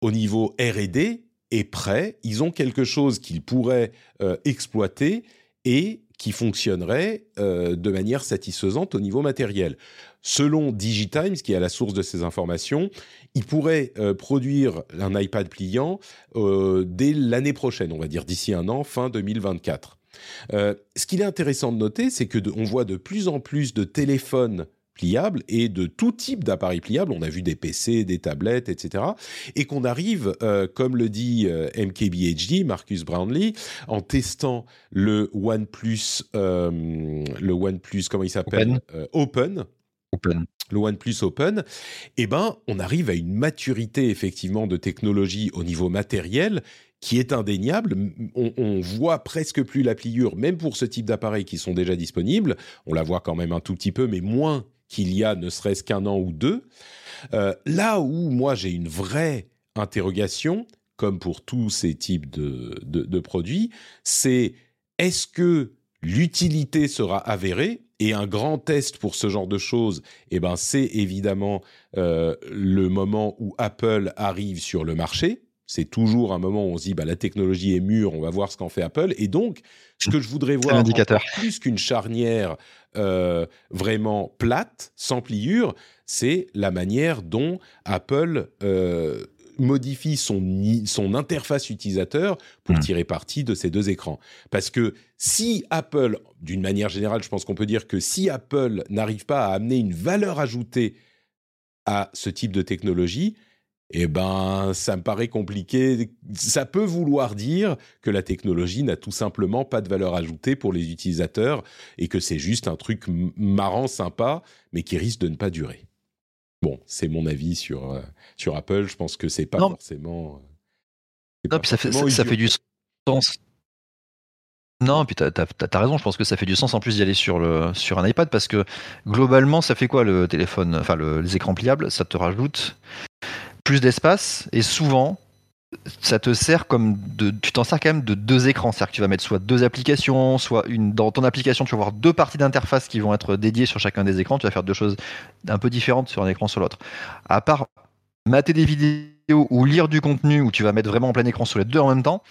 au niveau R&D est prêt, ils ont quelque chose qu'ils pourraient euh, exploiter et qui fonctionnerait euh, de manière satisfaisante au niveau matériel. Selon Digitimes, qui est à la source de ces informations, ils pourraient euh, produire un iPad pliant dès l'année prochaine, on va dire d'ici un an, fin 2024. ce qu'il est intéressant de noter, c'est que on voit de plus en plus de téléphones pliables et de tout type d'appareils pliables. On a vu des PC, des tablettes, etc. Et qu'on arrive, euh, comme le dit euh, MKBHD, Marcus Brownlee, en testant le OnePlus, euh, le OnePlus, comment il s'appelle Open. Open. Le OnePlus Open, eh ben, on arrive à une maturité effectivement de technologie au niveau matériel qui est indéniable. On, on, voit presque plus la pliure, même pour ce type d'appareils qui sont déjà disponibles. On la voit quand même un tout petit peu, mais moins qu'il y a ne serait-ce qu'un an ou deux. Euh, là où moi j'ai une vraie interrogation, comme pour tous ces types de, produits, c'est est-ce que l'utilité sera avérée? Et un grand test pour ce genre de choses, eh ben, c'est évidemment euh, le moment où Apple arrive sur le marché. C'est toujours un moment où on se dit bah, la technologie est mûre, on va voir ce qu'en fait Apple. Et donc, ce que je voudrais voir, plus qu'une charnière euh, vraiment plate, sans pliure, c'est la manière dont Apple euh, modifie son, son interface utilisateur pour hmm. tirer parti de ces deux écrans. Parce que si Apple, d'une manière générale, je pense qu'on peut dire que si Apple n'arrive pas à amener une valeur ajoutée à ce type de technologie, eh ben, ça me paraît compliqué. Ça peut vouloir dire que la technologie n'a tout simplement pas de valeur ajoutée pour les utilisateurs et que c'est juste un truc marrant, sympa, mais qui risque de ne pas durer. Bon, c'est mon avis sur, euh, sur Apple. Je pense que c'est pas forcément. Euh, non, puis ça fait, ça, fait du sens. Non, puis t'as as, raison, je pense que ça fait du sens en plus d'y aller sur, le, sur un iPad parce que globalement, ça fait quoi le téléphone, enfin les écrans pliables Ça te rajoute plus d'espace et souvent ça te sert comme de, tu t'en sers quand même de deux écrans, c'est-à-dire que tu vas mettre soit deux applications, soit une dans ton application, tu vas avoir deux parties d'interface qui vont être dédiées sur chacun des écrans. Tu vas faire deux choses un peu différentes sur un écran sur l'autre. À part mater des vidéos ou lire du contenu où tu vas mettre vraiment en plein écran sur les deux en même temps,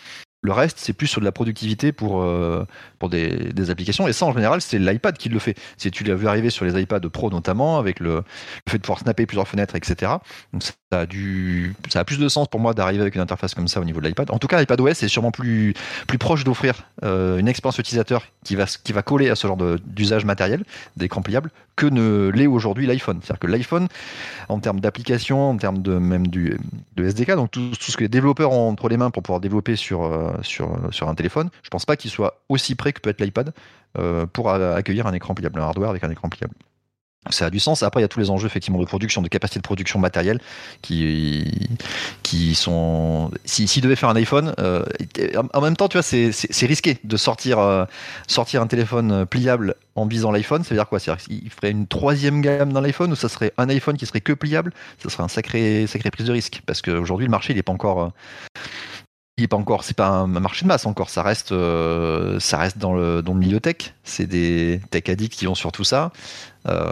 le reste, c'est plus sur de la productivité pour, euh, pour des, applications. Et ça, en général, c'est l'iPad qui le fait. Si tu l'as vu arriver sur les iPads Pro notamment, avec le, fait de pouvoir snapper plusieurs fenêtres, etc. Ça a, du, ça a plus de sens pour moi d'arriver avec une interface comme ça au niveau de l'iPad. En tout cas, l'iPadOS est sûrement plus, plus proche d'offrir euh, une expérience utilisateur qui va, qui va coller à ce genre d'usage matériel d'écran pliable que ne l'est aujourd'hui l'iPhone. C'est-à-dire que l'iPhone, en termes d'application, en termes de même du de SDK, donc tout, tout, ce que les développeurs ont entre les mains pour pouvoir développer sur, euh, sur, sur un téléphone, je pense pas qu'il soit aussi près que peut être l'iPad euh, pour accueillir un écran pliable, un hardware avec un écran pliable ça a du sens. Après, il y a tous les enjeux effectivement de production, de capacité de production matérielle qui, qui sont. S'ils si, devaient faire un iPhone, euh, en même temps, tu vois, c'est risqué de sortir, euh, sortir un téléphone pliable en visant l'iPhone. Ça veut dire quoi? C'est-à-dire qu'il ferait une troisième gamme dans l'iPhone ou ça serait un iPhone qui serait que pliable? Ça serait un sacré, sacré prise de risque parce qu'aujourd'hui, le marché, il n'est pas encore. Il est pas encore, c'est pas un marché de masse encore. Ça reste, euh, ça reste dans le dans le milieu tech. C'est des tech addicts qui vont sur tout ça. Euh,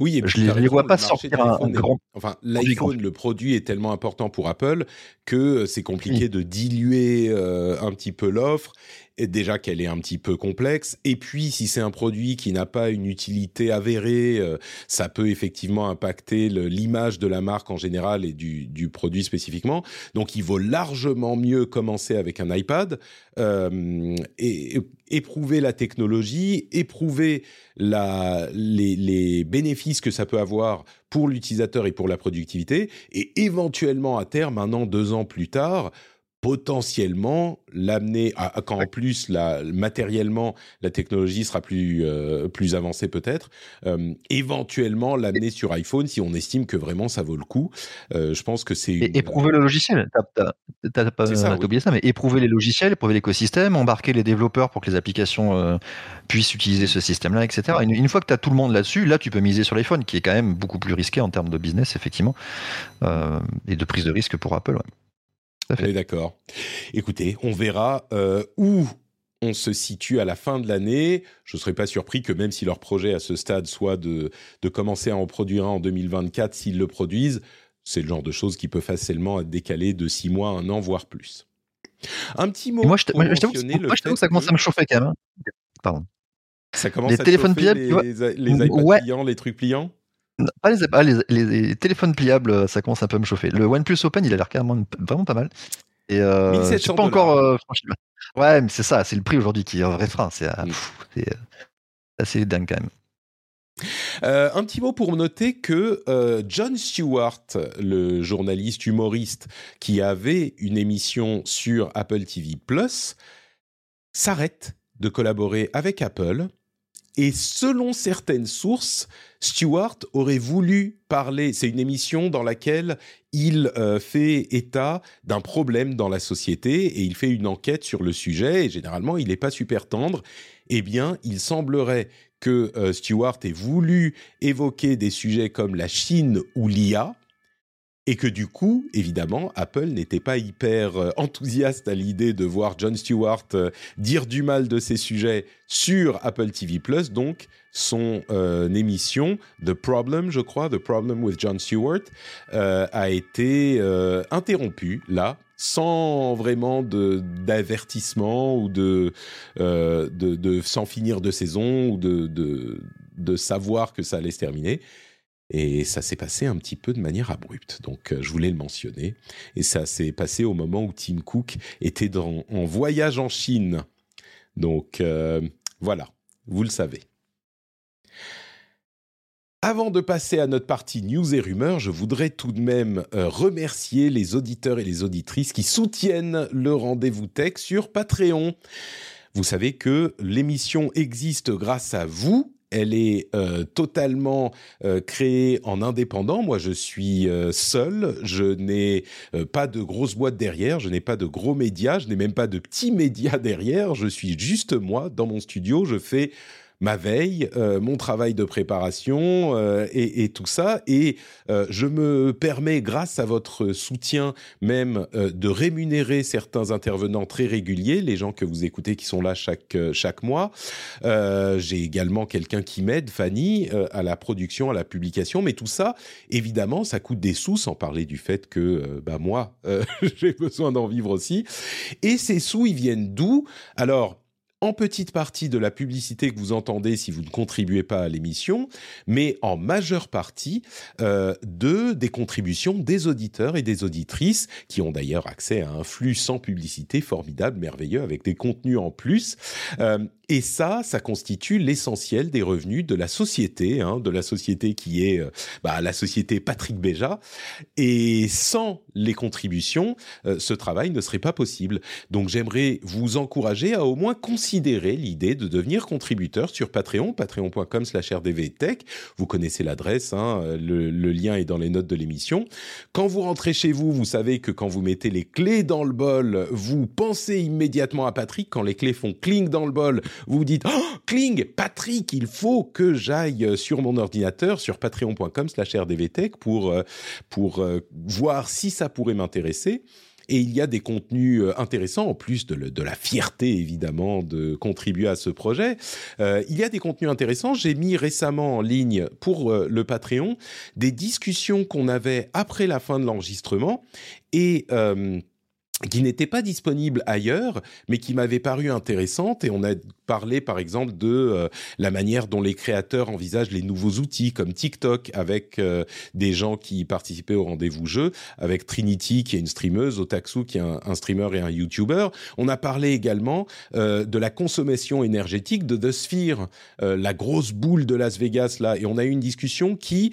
oui, et je ne les, vois pas sortir un, grand. Enfin, l'iPhone, le produit est tellement important pour Apple que c'est compliqué de diluer euh, un petit peu l'offre. Déjà qu'elle est un petit peu complexe, et puis si c'est un produit qui n'a pas une utilité avérée, euh, ça peut effectivement impacter l'image de la marque en général et du, du, produit spécifiquement. Donc il vaut largement mieux commencer avec un iPad euh, et, éprouver la technologie, éprouver les, les bénéfices que ça peut avoir pour l'utilisateur et pour la productivité, et éventuellement à terme, un an, deux ans plus tard, potentiellement l'amener à, quand en plus la, matériellement la technologie sera plus euh, plus avancée peut-être euh, éventuellement l'amener sur iPhone si on estime que vraiment ça vaut le coup. Euh, je pense que c'est une... éprouver le logiciel. T'as pas oublié ça mais éprouver les logiciels éprouver l'écosystème embarquer les développeurs pour que les applications puissent utiliser ce système là etc une, une fois que tu as tout le monde là-dessus là tu peux miser sur l'iPhone qui est quand même beaucoup plus risqué en termes de business effectivement et de prise de risque pour Apple ouais. D'accord. Écoutez, on verra euh, où on se situe à la fin de l'année. Je ne serais pas surpris que même si leur projet à ce stade soit de, de commencer à en produire un en 2024, s'ils le produisent, c'est le genre de choses qui peut facilement être décalé de six mois, un an, voire plus. Un petit mot. moi, je t'avoue que ça commence à me chauffer quand même. Hein. Pardon. Ça commence les à téléphones chauffer les, les, iPads pliants, les trucs pliants pas les, les, téléphones pliables, ça commence un peu à me chauffer. Le OnePlus Open, il a l'air carrément vraiment pas mal. Et euh, c'est pas encore euh, Ouais, mais c'est ça, c'est le prix aujourd'hui qui est un vrai frein. C'est euh, mm. assez dingue quand même. Euh, un petit mot pour noter que John Stewart, le journaliste humoriste qui avait une émission sur Apple TV Plus, s'arrête de collaborer avec Apple et selon certaines sources, Stewart aurait voulu parler. C'est une émission dans laquelle il euh, fait état d'un problème dans la société et il fait une enquête sur le sujet. Et généralement, il n'est pas super tendre. Eh bien, il semblerait que euh, Stewart ait voulu évoquer des sujets comme la Chine ou l'IA et que du coup, évidemment, Apple n'était pas hyper euh, enthousiaste à l'idée de voir John Stewart euh, dire du mal de ces sujets sur Apple TV+. Donc, son euh, émission The Problem, je crois, The Problem with John Stewart, a été interrompue là sans vraiment d'avertissement ou de, sans finir de saison ou de savoir que ça allait se terminer. Et ça s'est passé un petit peu de manière abrupte. Donc, euh, je voulais le mentionner. Et ça s'est passé au moment où Tim Cook était en voyage en Chine. Donc, euh, voilà, vous le savez. Avant de passer à notre partie news et rumeurs, je voudrais tout de même euh, remercier les auditeurs et les auditrices qui soutiennent le rendez-vous tech sur Patreon. Vous savez que l'émission existe grâce à vous elle est euh, totalement euh, créée en indépendant. Moi, je suis euh, seul. Je n'ai pas de grosses boîtes derrière. Je n'ai pas de gros médias. Je n'ai même pas de petits médias derrière. Je suis juste moi dans mon studio. Je fais ma veille, euh, mon travail de préparation euh, et, tout ça. Et euh, je me permets, grâce à votre soutien même, de rémunérer certains intervenants très réguliers, les gens que vous écoutez qui sont là chaque, chaque mois. J'ai également quelqu'un qui m'aide, Fanny, à la production, à la publication. Mais tout ça, évidemment, ça coûte des sous, sans parler du fait que bah, moi, j'ai besoin d'en vivre aussi. Et ces sous, ils viennent d'où? Alors, en petite partie de la publicité que vous entendez si vous ne contribuez pas à l'émission, mais en majeure partie euh, de des contributions des auditeurs et des auditrices qui ont d'ailleurs accès à un flux sans publicité formidable, merveilleux, avec des contenus en plus. Euh, et ça, ça constitue l'essentiel des revenus de la société, hein, de la société qui est euh, bah, la société Patrick Béja. Et sans les contributions, euh, ce travail ne serait pas possible. Donc j'aimerais vous encourager à au moins considérer l'idée de devenir contributeur sur Patreon, patreon.com slash rdvtech. Vous connaissez l'adresse, hein, le, le lien est dans les notes de l'émission. Quand vous rentrez chez vous, vous savez que quand vous mettez les clés dans le bol, vous pensez immédiatement à Patrick. Quand les clés font cling dans le bol, vous vous dites oh, Kling, Patrick, il faut que j'aille sur mon ordinateur sur patreon.com/rdvtech pour euh, pour euh, voir si ça pourrait m'intéresser. Et il y a des contenus euh, intéressants, en plus de, la fierté évidemment de contribuer à ce projet. il y a des contenus intéressants. J'ai mis récemment en ligne pour le Patreon des discussions qu'on avait après la fin de l'enregistrement. Et qui n'était pas disponible ailleurs, mais qui m'avait paru intéressante. Et on a parlé, par exemple, de euh, la manière dont les créateurs envisagent les nouveaux outils, comme TikTok, avec euh, des gens qui participaient au rendez-vous jeu, avec Trinity, qui est une streameuse, Otaksu, qui est un, streamer et un YouTuber. On a parlé également euh, de la consommation énergétique de The Sphere, la grosse boule de Las Vegas, là. Et on a eu une discussion qui,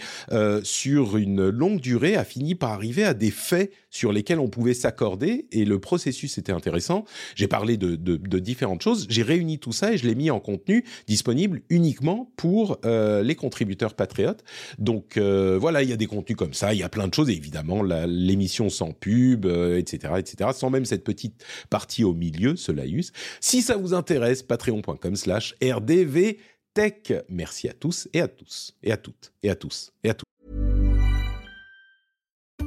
sur une longue durée, a fini par arriver à des faits sur lesquels on pouvait s'accorder et le processus était intéressant. J'ai parlé de, différentes choses, j'ai réuni tout ça et je l'ai mis en contenu disponible uniquement pour euh, les contributeurs patriotes. Donc euh, voilà, il y a des contenus comme ça, il y a plein de choses, évidemment l'émission sans pub, etc., euh, etc., sans même cette petite partie au milieu, ce laïus. Si ça vous intéresse, patreon.com slash rdv tech. Merci à tous et à tous et à toutes et à tous et à tous.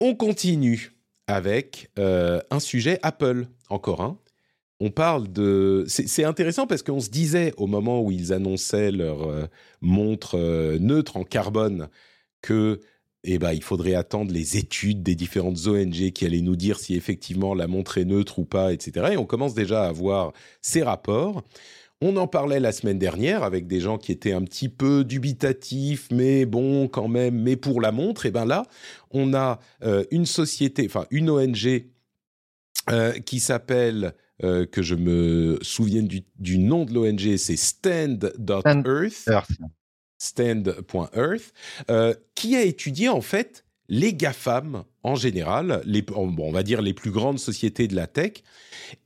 On continue avec euh, un sujet Apple, encore un. On parle de... C'est intéressant parce qu'on se disait au moment où ils annonçaient leur euh, montre euh, neutre en carbone que eh ben, il faudrait attendre les études des différentes ONG qui allaient nous dire si effectivement la montre est neutre ou pas, etc. Et on commence déjà à avoir ces rapports. On en parlait la semaine dernière avec des gens qui étaient un petit peu dubitatifs, mais bon, quand même, mais pour la montre, et ben là, on a euh, une société, enfin une ONG euh, qui s'appelle, euh, que je me souvienne du, nom de l'ONG, c'est Stand.earth stand.earth, euh, qui a étudié en fait les GAFAM en général, on va dire les plus grandes sociétés de la tech,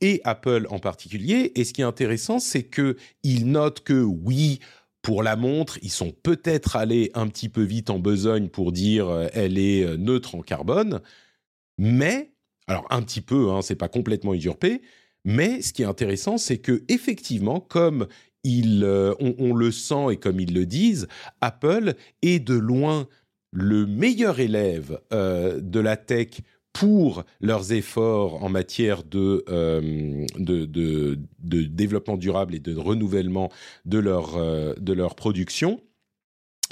et Apple en particulier. Et ce qui est intéressant, c'est qu'il note que oui, pour la montre, ils sont peut-être allés un petit peu vite en besogne pour dire euh, elle est euh, neutre en carbone, mais alors un petit peu, hein, c'est pas complètement usurpé. Mais ce qui est intéressant, c'est que effectivement, comme euh, on, le sent et comme ils le disent, Apple est de loin le meilleur élève euh, de la tech pour leurs efforts en matière euh, de, de, développement durable et de renouvellement de leur, de leur production.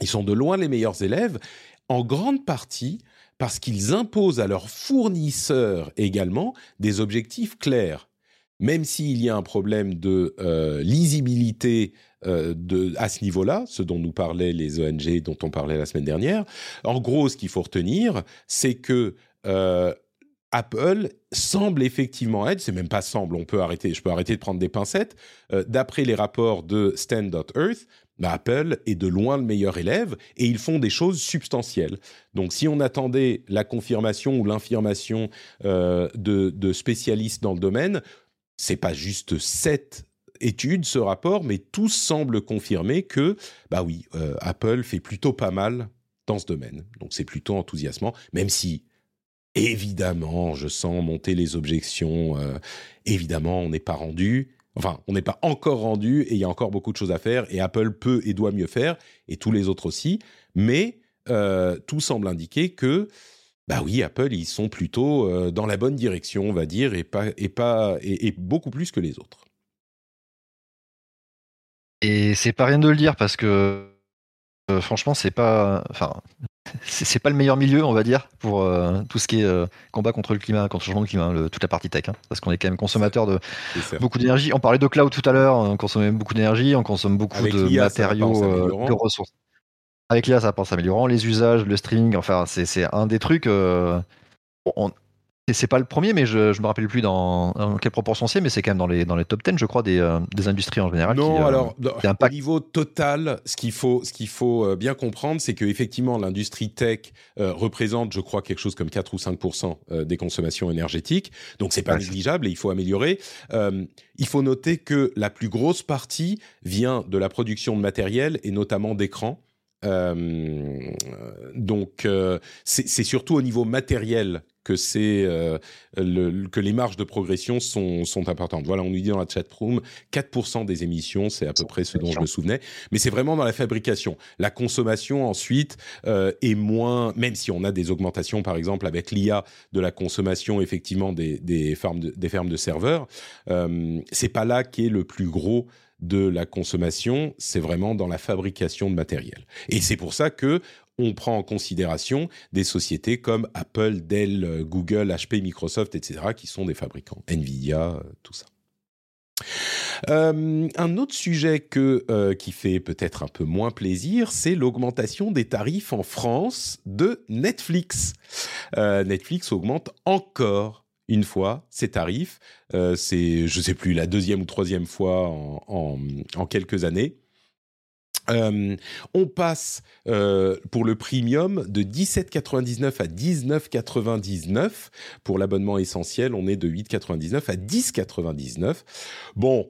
Ils sont de loin les meilleurs élèves, en grande partie parce qu'ils imposent à leurs fournisseurs également des objectifs clairs même s'il y a un problème de euh, lisibilité euh, à ce niveau-là, ce dont nous parlaient les ONG, dont on parlait la semaine dernière, en gros, ce qu'il faut retenir, c'est que euh, Apple semble effectivement être, c'est même pas semble, on peut arrêter, je peux arrêter de prendre des pincettes, d'après les rapports de Stand.earth, bah, Apple est de loin le meilleur élève et ils font des choses substantielles. Donc si on attendait la confirmation ou l'infirmation de, de, spécialistes dans le domaine, c'est pas juste cette étude, ce rapport, mais tous semblent confirmer que, bah oui, euh, Apple fait plutôt pas mal dans ce domaine. Donc c'est plutôt enthousiasmant, même si, évidemment, je sens monter les objections. Euh, évidemment, on n'est pas rendu. Enfin, on n'est pas encore rendu et il y a encore beaucoup de choses à faire et Apple peut et doit mieux faire et tous les autres aussi. Mais euh, tout semble indiquer que bah oui, Apple, ils sont plutôt euh, dans la bonne direction, on va dire, et, pas, et, pas, et, beaucoup plus que les autres. Et c'est pas rien de le dire parce que euh, franchement, c'est pas, enfin, c'est pas le meilleur milieu, on va dire, pour euh, tout ce qui est combat contre le climat, contre le changement de climat, toute la partie tech, hein, parce qu'on est quand même consommateur de beaucoup d'énergie. On parlait de cloud tout à l'heure, on consomme beaucoup d'énergie, on consomme beaucoup de matériaux, de ressources. Avec l'IA, ça pense améliorant les usages, le streaming. Enfin, c'est un des trucs. Euh, on, c'est pas le premier, mais je, je me rappelle plus dans, quelle proportion c'est, mais c'est quand même dans les, dans les top 10, je crois, des, euh, des industries en général. Non, alors, au niveau total, ce qu'il faut, ce qu'il faut euh, bien comprendre, c'est que effectivement, l'industrie tech euh, représente, je crois, quelque chose comme 4 ou 5% des consommations énergétiques. Donc, c'est pas négligeable et il faut améliorer. il faut noter que la plus grosse partie vient de la production de matériel et notamment d'écrans. Donc, c'est surtout au niveau matériel que c'est euh, que les marges de progression sont, sont importantes. Voilà, on nous dit dans la chat room 4% des émissions, c'est à peu près ce dont je me souvenais, mais c'est vraiment dans la fabrication. La consommation ensuite euh, est moins, même si on a des augmentations par exemple avec l'IA de la consommation effectivement des, des fermes de, des fermes de serveurs, euh, c'est pas là qu'est le plus gros de la consommation, c'est vraiment dans la fabrication de matériel. Et c'est pour ça que on prend en considération des sociétés comme Apple, Dell, Google, HP, Microsoft, etc., qui sont des fabricants, Nvidia, euh, tout ça. Euh, un autre sujet que, euh, qui fait peut-être un peu moins plaisir, c'est l'augmentation des tarifs en France de Netflix. Netflix augmente encore une fois ses tarifs. c'est, je sais plus, la deuxième ou troisième fois en quelques années. Euh, on passe euh, pour le premium de 17,99 à 19,99. Pour l'abonnement essentiel, on est de 8,99 à 10,99. Bon,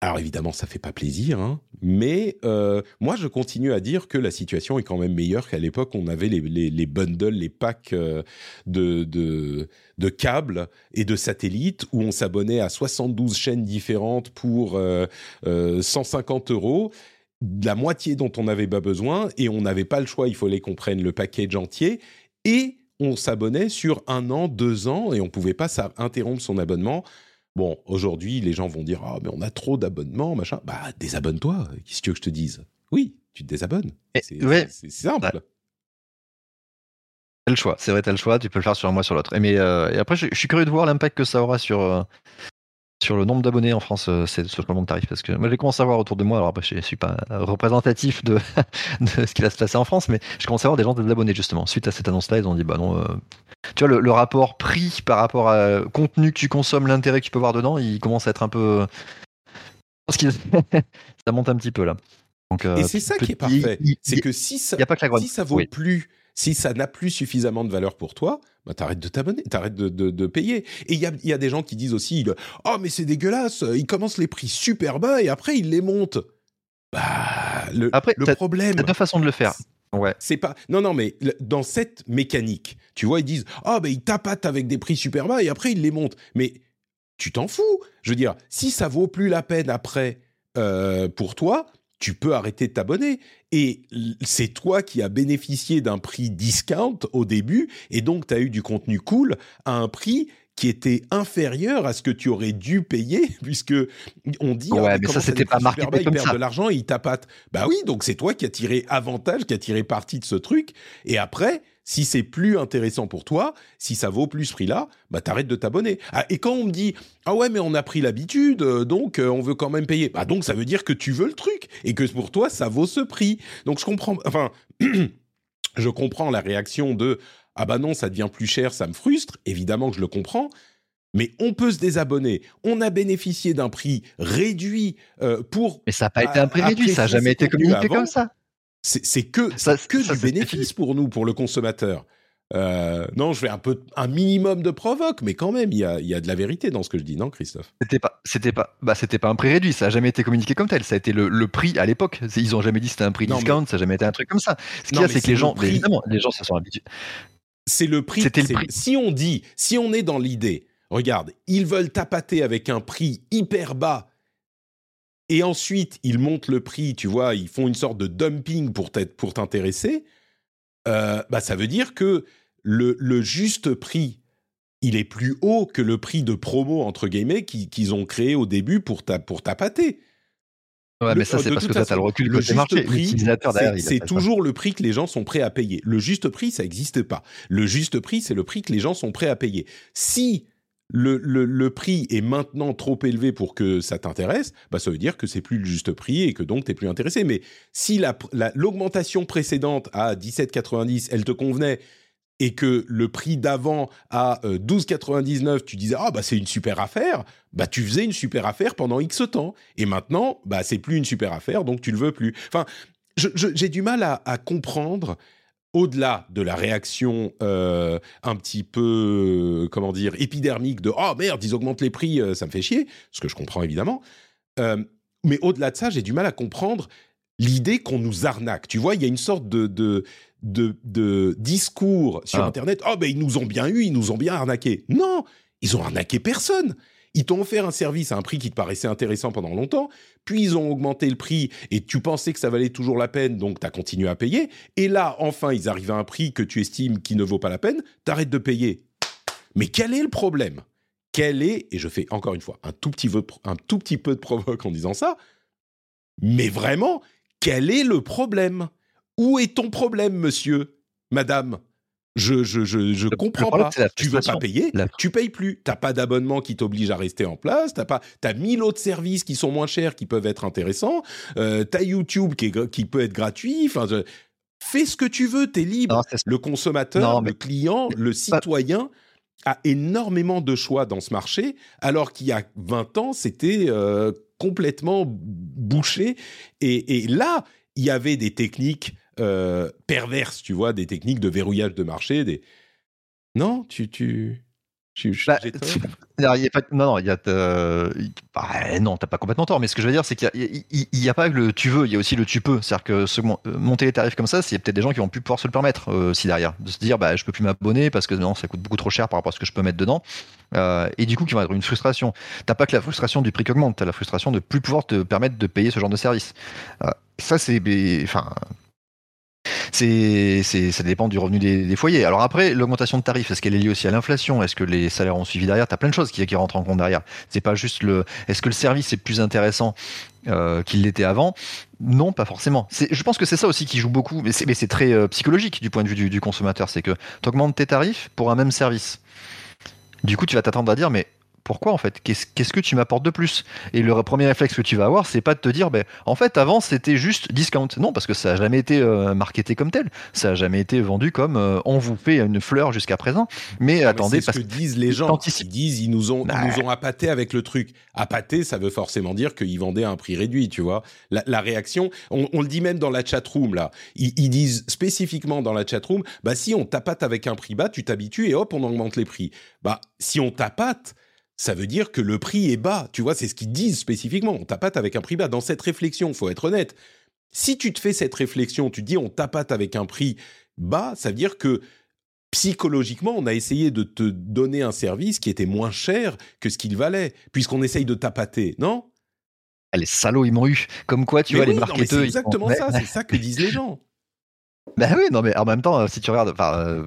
alors évidemment, ça fait pas plaisir, hein, mais euh, moi je continue à dire que la situation est quand même meilleure qu'à l'époque. On avait les, les, bundles, les packs de, de, de, câbles et de satellites où on s'abonnait à 72 chaînes différentes pour 150 euros la moitié dont on n'avait pas besoin et on n'avait pas le choix, il fallait qu'on prenne le package entier et on s'abonnait sur un an, deux ans et on pouvait pas interrompre son abonnement. Bon, aujourd'hui, les gens vont dire ah mais on a trop d'abonnements, machin. Bah désabonne-toi. Qu'est-ce que tu veux que je te dise? Oui, tu te désabonnes. C'est simple. Bah, le choix, c'est vrai, tu as le choix, tu peux le faire sur un mois, sur l'autre. Et, mais, euh, et après, je, suis curieux de voir l'impact que ça aura sur, euh, sur le nombre d'abonnés en France, euh, c'est ce changement de tarif Parce que moi, j'ai commencé à voir autour de moi, alors après, je ne suis pas représentatif de, ce qui va se passer en France, mais je commence à voir des gens d'abonnés justement. Suite à cette annonce-là, ils ont dit, bah non, euh, tu vois, le, rapport prix par rapport à contenu que tu consommes, l'intérêt que tu peux voir dedans, il commence à être un peu. ça monte un petit peu là. Donc, euh, Et c'est ça qui est parfait. C'est que si ça, y a pas que la si ça vaut plus si ça n'a plus suffisamment de valeur pour toi, bah t'arrêtes de t'abonner, t'arrêtes de, de, payer. Et il y a, y a, des gens qui disent aussi, oh mais c'est dégueulasse, ils commencent les prix super bas et après ils les montent. Bah le, après, le problème. T'as deux façons de le faire. Ouais. C'est pas. Non, non, mais dans cette mécanique, tu vois, ils disent Ah, oh, ben ils tapatent avec des prix super bas et après ils les montent. Mais tu t'en fous. Je veux dire, si ça vaut plus la peine après euh, pour toi, tu peux arrêter de t'abonner. Et c'est toi qui as bénéficié d'un prix discount au début, et donc tu as eu du contenu cool à un prix qui était inférieur à ce que tu aurais dû payer, puisque on dit ouais, ah, mais ça c'était pas marqué comme il perd de l'argent et il tapate. Bah oui, donc c'est toi qui as tiré avantage, qui as tiré parti de ce truc. Et après, si c'est plus intéressant pour toi, si ça vaut plus ce prix-là, bah t'arrêtes de t'abonner. Ah, et quand on me dit ah ouais mais on a pris l'habitude, euh, donc euh, on veut quand même payer, bah donc ça veut dire que tu veux le truc et que pour toi ça vaut ce prix. Donc je comprends, enfin je comprends la réaction de ah bah non ça devient plus cher, ça me frustre. Évidemment que je le comprends. Mais on peut se désabonner. On a bénéficié d'un prix réduit euh, pour. Mais ça n'a pas été un prix réduit, ça n'a jamais été communiqué comme ça. C'est que, ça, que du bénéfice pour nous, pour le consommateur. Euh, non, je fais un peu un minimum de provoque, mais quand même, il y a, y a, de la vérité dans ce que je dis, non, Christophe? C'était pas, c'était pas, bah, c'était pas un prix réduit. Ça a jamais été communiqué comme tel. Ça a été le, le prix à l'époque. Ils ont jamais dit c'était un prix discount. Ça a jamais été un truc comme ça. Ce qu'il y a, c'est que les gens, évidemment, les gens se sont habitués. C'est le prix. C'était le prix. Si on dit, si on est dans l'idée, regarde, ils veulent tapater avec un prix hyper bas et ensuite ils montent le prix, tu vois, ils font une sorte de dumping pour t'intéresser, euh, bah ça veut dire que le, le, juste prix, il est plus haut que le prix de promo entre guillemets qu'ils ont créé au début pour ta pour tapater. Ouais, mais ça, c'est parce que tu as le recul le juste prix, C'est toujours le prix que les gens sont prêts à payer. Le juste prix, ça n'existe pas. Le juste prix, c'est le prix que les gens sont prêts à payer. Si le, le, prix est maintenant trop élevé pour que ça t'intéresse, bah ça veut dire que c'est plus le juste prix et que donc t'es plus intéressé. Mais si l'augmentation la, précédente à 17,90, elle te convenait et que le prix d'avant à 12,99, tu disais ah bah c'est une super affaire, bah tu faisais une super affaire pendant X temps. Et maintenant, bah c'est plus une super affaire, donc tu le veux plus. Enfin, j'ai du mal à comprendre au-delà de la réaction euh, un petit peu, euh, comment dire, épidermique de oh merde, ils augmentent les prix, euh, ça me fait chier, ce que je comprends évidemment. mais au-delà de ça, j'ai du mal à comprendre l'idée qu'on nous arnaque. Tu vois, il y a une sorte de, de, de, discours sur ah. Internet. Oh, ben ils nous ont bien eu, ils nous ont bien arnaqué. Non, ils ont arnaqué personne. Ils t'ont offert un service à un prix qui te paraissait intéressant pendant longtemps, puis ils ont augmenté le prix et tu pensais que ça valait toujours la peine, donc tu as continué à payer. Et là, enfin, ils arrivent à un prix que tu estimes qui ne vaut pas la peine, t'arrêtes de payer. Mais quel est le problème? Quel est, et je fais encore une fois un tout petit un tout petit peu de provoque en disant ça, mais vraiment, quel est le problème? Où est ton problème, monsieur, madame? Je, je, je, je comprends pas. Tu veux pas payer, tu payes plus. T'as pas d'abonnement qui t'oblige à rester en place. T'as pas, t'as mille autres services qui sont moins chers, qui peuvent être intéressants. Euh, t'as YouTube qui, qui peut être gratuit. Enfin, fais ce que tu veux. T'es libre. le consommateur, le client, le citoyen a énormément de choix dans ce marché, alors qu'il y a 20 ans, c'était euh, complètement bouché. Et, et là, il y avait des techniques euh, perverses, tu vois, des techniques de verrouillage de marché. Des... Non, tu, tu, bah, y a pas, non, non, il y a, euh, bah, non, t'as pas complètement tort. Mais ce que je veux dire, c'est qu'il n'y a, a, pas que le tu veux, il y a aussi le tu peux. C'est-à-dire que euh, monter les tarifs comme ça, a peut-être des gens qui vont plus pouvoir se le permettre euh, si derrière, de se dire, bah, je peux plus m'abonner parce que non, ça coûte beaucoup trop cher par rapport à ce que je peux mettre dedans. Euh, et du coup, qui va être une frustration. T'as pas que la frustration du prix qui augmente, t'as la frustration de plus pouvoir te permettre de payer ce genre de service. ça, c'est, enfin, c'est, ça dépend du revenu des, foyers. Alors après, l'augmentation de tarifs, est-ce qu'elle est liée aussi à l'inflation? Est-ce que les salaires ont suivi derrière? Tu as plein de choses qui, rentrent en compte derrière. C'est pas juste le. Est-ce que le service est plus intéressant euh, qu'il l'était avant? Non, pas forcément. Je pense que c'est ça aussi qui joue beaucoup, mais c'est très euh, psychologique du point de vue du, du consommateur. C'est que tu augmentes tes tarifs pour un même service. Du coup, tu vas t'attendre à dire, mais pourquoi en fait? Qu'est-ce que tu m'apportes de plus? Et le premier réflexe que tu vas avoir, c'est pas de te dire, ben, en fait, avant c'était juste discount. Non, parce que ça a jamais été euh, marketé comme tel. Ça a jamais été vendu comme euh, on vous fait une fleur jusqu'à présent. Mais attendez, c'est ce que disent les gens. Ils disent, ils nous ont, ils nous ont appâté avec le truc. Appâté, ça veut forcément dire qu'ils vendaient à un prix réduit, tu vois. La, réaction, on, le dit même dans la chat room là. Ils, ils disent spécifiquement dans la chat room, bah si on tapate avec un prix bas, tu t'habitues et hop, on augmente les prix. Bah si on tapate ça veut dire que le prix est bas. Tu vois, c'est ce qu'ils disent spécifiquement. On tapate avec un prix bas. Dans cette réflexion, faut être honnête. Si tu te fais cette réflexion, tu dis on tapate avec un prix bas, ça veut dire que psychologiquement, on a essayé de te donner un service qui était moins cher que ce qu'il valait, puisqu'on essaye de tapater, non? Ah, Les salauds, ils m'ont eu. Comme quoi, tu vois, les marketeurs. C'est exactement ça, c'est ça que disent les gens. Ben oui, non, mais en même temps, si tu regardes, euh,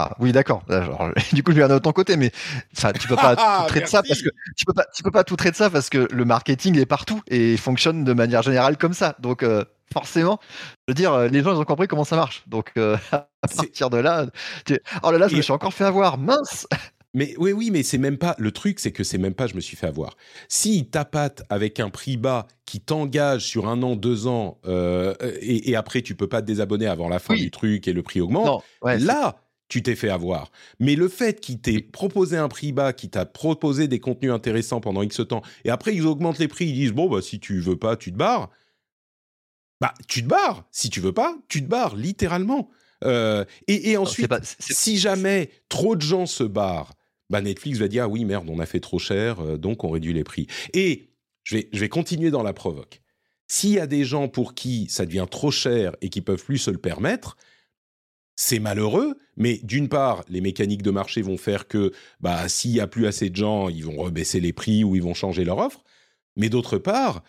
ah oui, d'accord. Du coup, je aller de ton côté, mais ça, tu peux pas tout traiter de ça parce que tu peux pas, tu peux pas tout traiter de ça parce que le marketing est partout et fonctionne de manière générale comme ça. Donc euh, forcément, je veux dire, euh, les gens ils ont compris comment ça marche. Donc euh, à partir de là, oh là là, je me suis encore fait avoir, mince. Mais oui, oui, mais c'est même pas le truc, c'est que c'est même pas je me suis fait avoir. Si tapatent avec un prix bas qui t'engage sur un an, deux ans, et, après tu peux pas te désabonner avant la fin du truc et le prix augmente, là tu t'es fait avoir. Mais le fait qu'il t'ait proposé un prix bas, qu'il t'a proposé des contenus intéressants pendant X temps, et après ils augmentent les prix, ils disent bon bah si tu veux pas, tu te barres. Bah tu te barres. Si tu veux pas, tu te barres littéralement. Euh, et, ensuite, si jamais trop de gens se barrent, bah Netflix va dire ah oui merde on a fait trop cher, euh, donc on réduit les prix. Et je vais, je vais continuer dans la provoque. S'il y a des gens pour qui ça devient trop cher et qui peuvent plus se le permettre, c'est malheureux, mais d'une part, les mécaniques de marché vont faire que bah, s'il y a plus assez de gens, ils vont rebaisser les prix ou ils vont changer leur offre. Mais d'autre part,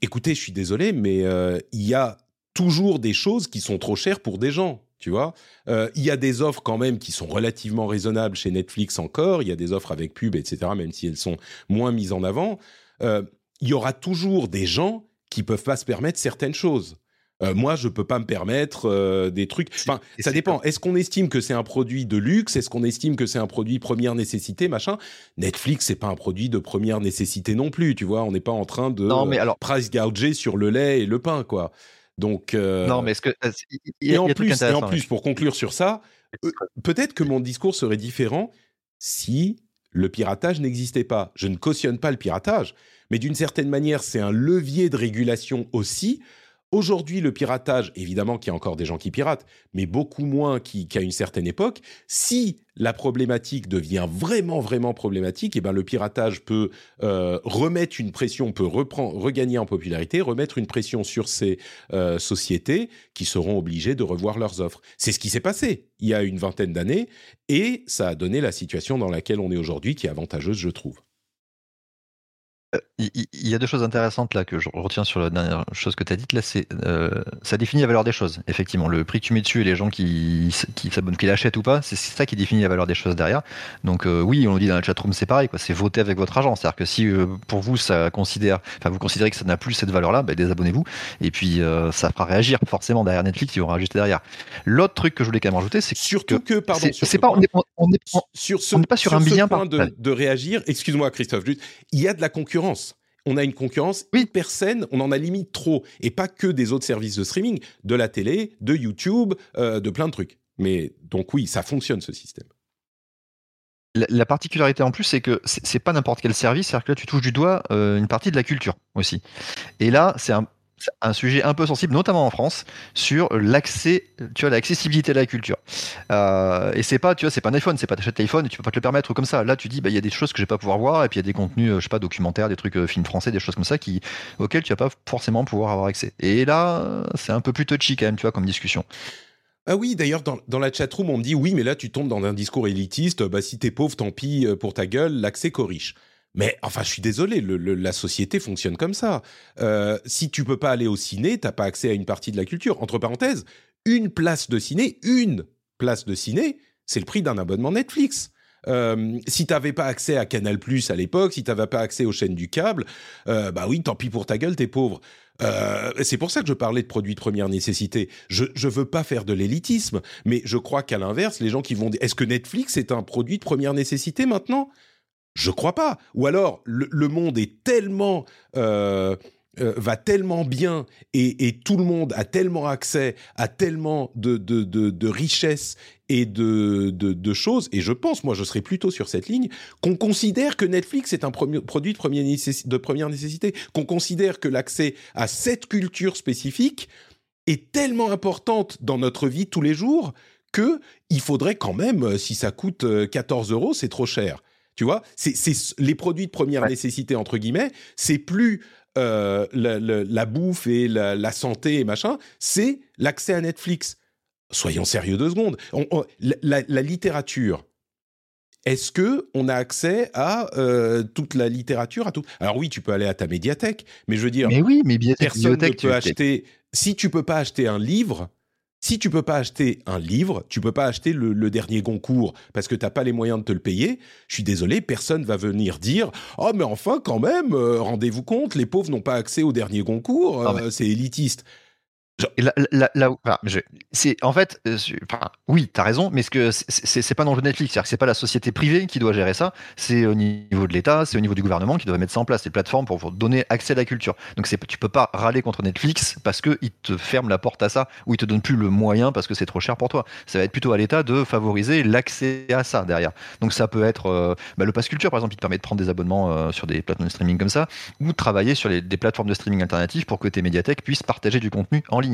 écoutez, je suis désolé, mais euh, il y a toujours des choses qui sont trop chères pour des gens. Tu vois, euh, il y a des offres quand même qui sont relativement raisonnables chez Netflix encore. Il y a des offres avec pub, etc. Même si elles sont moins mises en avant, euh, il y aura toujours des gens qui peuvent pas se permettre certaines choses. Euh, moi, je peux pas me permettre euh, des trucs. Enfin, ça dépend. Est-ce qu'on estime que c'est un produit de luxe? Est-ce qu'on estime que c'est un produit première nécessité, machin? Netflix, c'est pas un produit de première nécessité non plus. Tu vois, on n'est pas en train de non, mais alors... price gouger sur le lait et le pain, quoi. Donc euh... non, mais est-ce que y a, et en plus, et en plus, pour conclure sur ça, peut-être que mon discours serait différent si le piratage n'existait pas. Je ne cautionne pas le piratage, mais d'une certaine manière, c'est un levier de régulation aussi Aujourd'hui, le piratage, évidemment qu'il y a encore des gens qui piratent, mais beaucoup moins qu'à une certaine époque. Si la problématique devient vraiment, vraiment problématique, eh ben le piratage peut euh, remettre une pression, peut regagner en popularité, remettre une pression sur ces euh, sociétés qui seront obligées de revoir leurs offres. C'est ce qui s'est passé il y a une vingtaine d'années, et ça a donné la situation dans laquelle on est aujourd'hui, qui est avantageuse, je trouve. Euh, il y, a deux choses intéressantes là que je retiens sur la dernière chose que tu as dite. Là, c'est euh, ça définit la valeur des choses. Effectivement, le prix que tu mets dessus et les gens qui, qui s'abonnent, qui l'achètent ou pas, c'est ça qui définit la valeur des choses derrière. Donc euh, oui, on le dit dans la chatroom, c'est pareil. C'est voter avec votre argent. C'est-à-dire que si pour vous ça considère, enfin vous considérez que ça n'a plus cette valeur-là, ben, désabonnez-vous. Et puis ça fera réagir forcément derrière Netflix, ils vont rajouter derrière. L'autre truc que je voulais quand même rajouter, c'est surtout que, pardon, c'est pas, on n'est sur ce, pas sur, un bien point de, de réagir. Excuse-moi, Christophe, juste, il y a de la concurrence on a une concurrence hyper saine, on en a limite trop, et pas que des autres services de streaming, de la télé, de YouTube, euh, de plein de trucs. Mais donc oui, ça fonctionne ce système. La, particularité en plus, c'est que c'est pas n'importe quel service, c'est-à-dire que là, tu touches du doigt euh, une partie de la culture aussi. Et là, c'est un, un sujet un peu sensible, notamment en France, sur l'accès, tu vois, l'accessibilité à la culture. Euh, et c'est pas, tu vois, c'est pas un iPhone, c'est pas t'achètes l'iPhone tu peux pas te le permettre comme ça. Là, tu dis, bah, il y a des choses que je vais pas pouvoir voir, et puis il y a des contenus, euh, je sais pas, documentaires, des trucs, euh, films français, des choses comme ça, qui, auxquels tu vas pas forcément pouvoir avoir accès. Et là, c'est un peu plus touchy quand même, tu vois, comme discussion. Ah oui, d'ailleurs, dans, dans, la chatroom, on me dit oui, mais là, tu tombes dans un discours élitiste. Bah, si t'es pauvre, tant pis pour ta gueule, l'accès qu'aux riches. Mais enfin, je suis désolé, la société fonctionne comme ça. Euh, si tu peux pas aller au ciné, t'as pas accès à une partie de la culture. Entre parenthèses, une place de ciné, une place de ciné, c'est le prix d'un abonnement Netflix. Euh, si t'avais pas accès à Canal Plus à l'époque, si t'avais pas accès aux chaînes du câble, euh, bah oui, tant pis pour ta gueule, t'es pauvre. Euh, c'est pour ça que je parlais de produits de première nécessité. Je je veux pas faire de l'élitisme, mais je crois qu'à l'inverse, les gens qui vont est-ce que Netflix est un produit de première nécessité maintenant? Je crois pas. Ou alors le, monde est tellement euh, euh, va tellement bien et, tout le monde a tellement accès à tellement de, richesses et de, choses, et je pense, moi je serais plutôt sur cette ligne, qu'on considère que Netflix est un produit de, première nécessité, de première nécessité, qu'on considère que l'accès à cette culture spécifique est tellement importante dans notre vie tous les jours que il faudrait quand même, si ça coûte 14 euh, euros, c'est trop cher. Tu vois, c'est les produits de première nécessité entre guillemets. C'est plus euh, la, bouffe et la, santé et machin. C'est l'accès à Netflix. Soyons sérieux deux secondes. la, littérature. Est-ce que on a accès à euh, toute la littérature à tout? Alors oui, tu peux aller à ta médiathèque, mais je veux dire, mais oui, mais personne ne peut acheter. Si tu peux pas acheter un livre, si tu peux pas acheter un livre, tu peux pas acheter le, dernier Goncourt parce que tu n'as pas les moyens de te le payer. Je suis désolé, personne va venir dire oh mais enfin quand même, euh, rendez-vous compte, les pauvres n'ont pas accès au dernier Goncourt, euh, c'est élitiste. En fait, euh, enfin, oui, t'as raison, mais ce que c'est pas dans le Netflix, c'est-à-dire que c'est pas la société privée qui doit gérer ça, c'est au niveau de l'État, c'est au niveau du gouvernement qui doit mettre ça en place, les plateformes pour, donner accès à la culture. Donc tu peux pas râler contre Netflix parce que il te ferme la porte à ça ou il te donne plus le moyen parce que c'est trop cher pour toi. Ça va être plutôt à l'État de favoriser l'accès à ça derrière. Donc ça peut être euh, bah, le pass culture par exemple, qui te permet de prendre des abonnements euh, sur des plateformes de streaming comme ça, ou travailler sur des plateformes de streaming alternatives pour que tes médiathèques puissent partager du contenu en ligne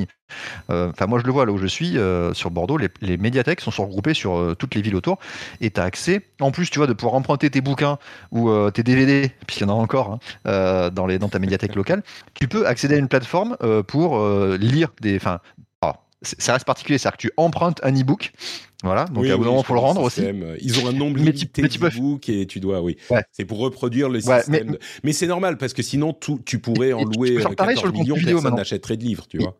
euh, enfin, moi, je le vois là où je suis, euh, sur Bordeaux, les, médiathèques sont regroupées sur euh, toutes les villes autour et tu as accès, en plus, tu vois, de pouvoir emprunter tes bouquins ou tes DVD, puisqu'il y en a encore hein, dans, les, dans ta médiathèque locale. Tu peux accéder à une plateforme pour lire des. Enfin, ça reste particulier, c'est-à-dire que tu empruntes un e-book. Voilà, donc à un moment, il faut le rendre aussi. Ils ont un nombre limité d'e-books et tu dois, oui. C'est pour reproduire le système. mais, c'est normal parce que sinon, tu pourrais en louer 14 millions, personne n'achèterait de livres, tu vois.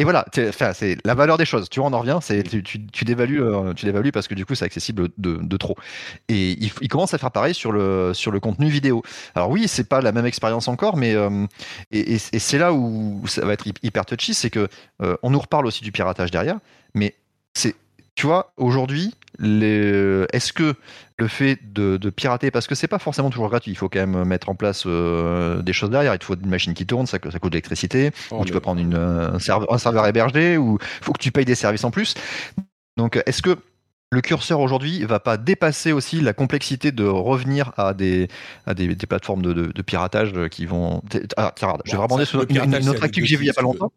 Et voilà, c'est la valeur des choses. Tu vois, on en revient, tu, dévalues, euh, tu dévalues parce que du coup, c'est accessible de, de, trop. Et il, commence à faire pareil sur le sur le contenu vidéo. Alors oui, c'est pas la même expérience encore, mais euh, et c'est là où ça va être hyper touchy, c'est que euh, on nous reparle aussi du piratage derrière, mais c'est tu vois, aujourd'hui, est-ce que le fait de, pirater, parce que c'est pas forcément toujours gratuit, il faut quand même mettre en place euh, des choses derrière, il te faut une machine qui tourne, ça, ça coûte de l'électricité, oh, ou tu peux prendre une, un, serveur, un serveur hébergé, ou il faut que tu payes des services en plus. Donc, est-ce que le curseur aujourd'hui va pas dépasser aussi la complexité de revenir à des, à des, plateformes de, piratage qui vont. Ah, tiens, je vais rebondir sur une, une, autre actu que j'ai vue il y a pas longtemps.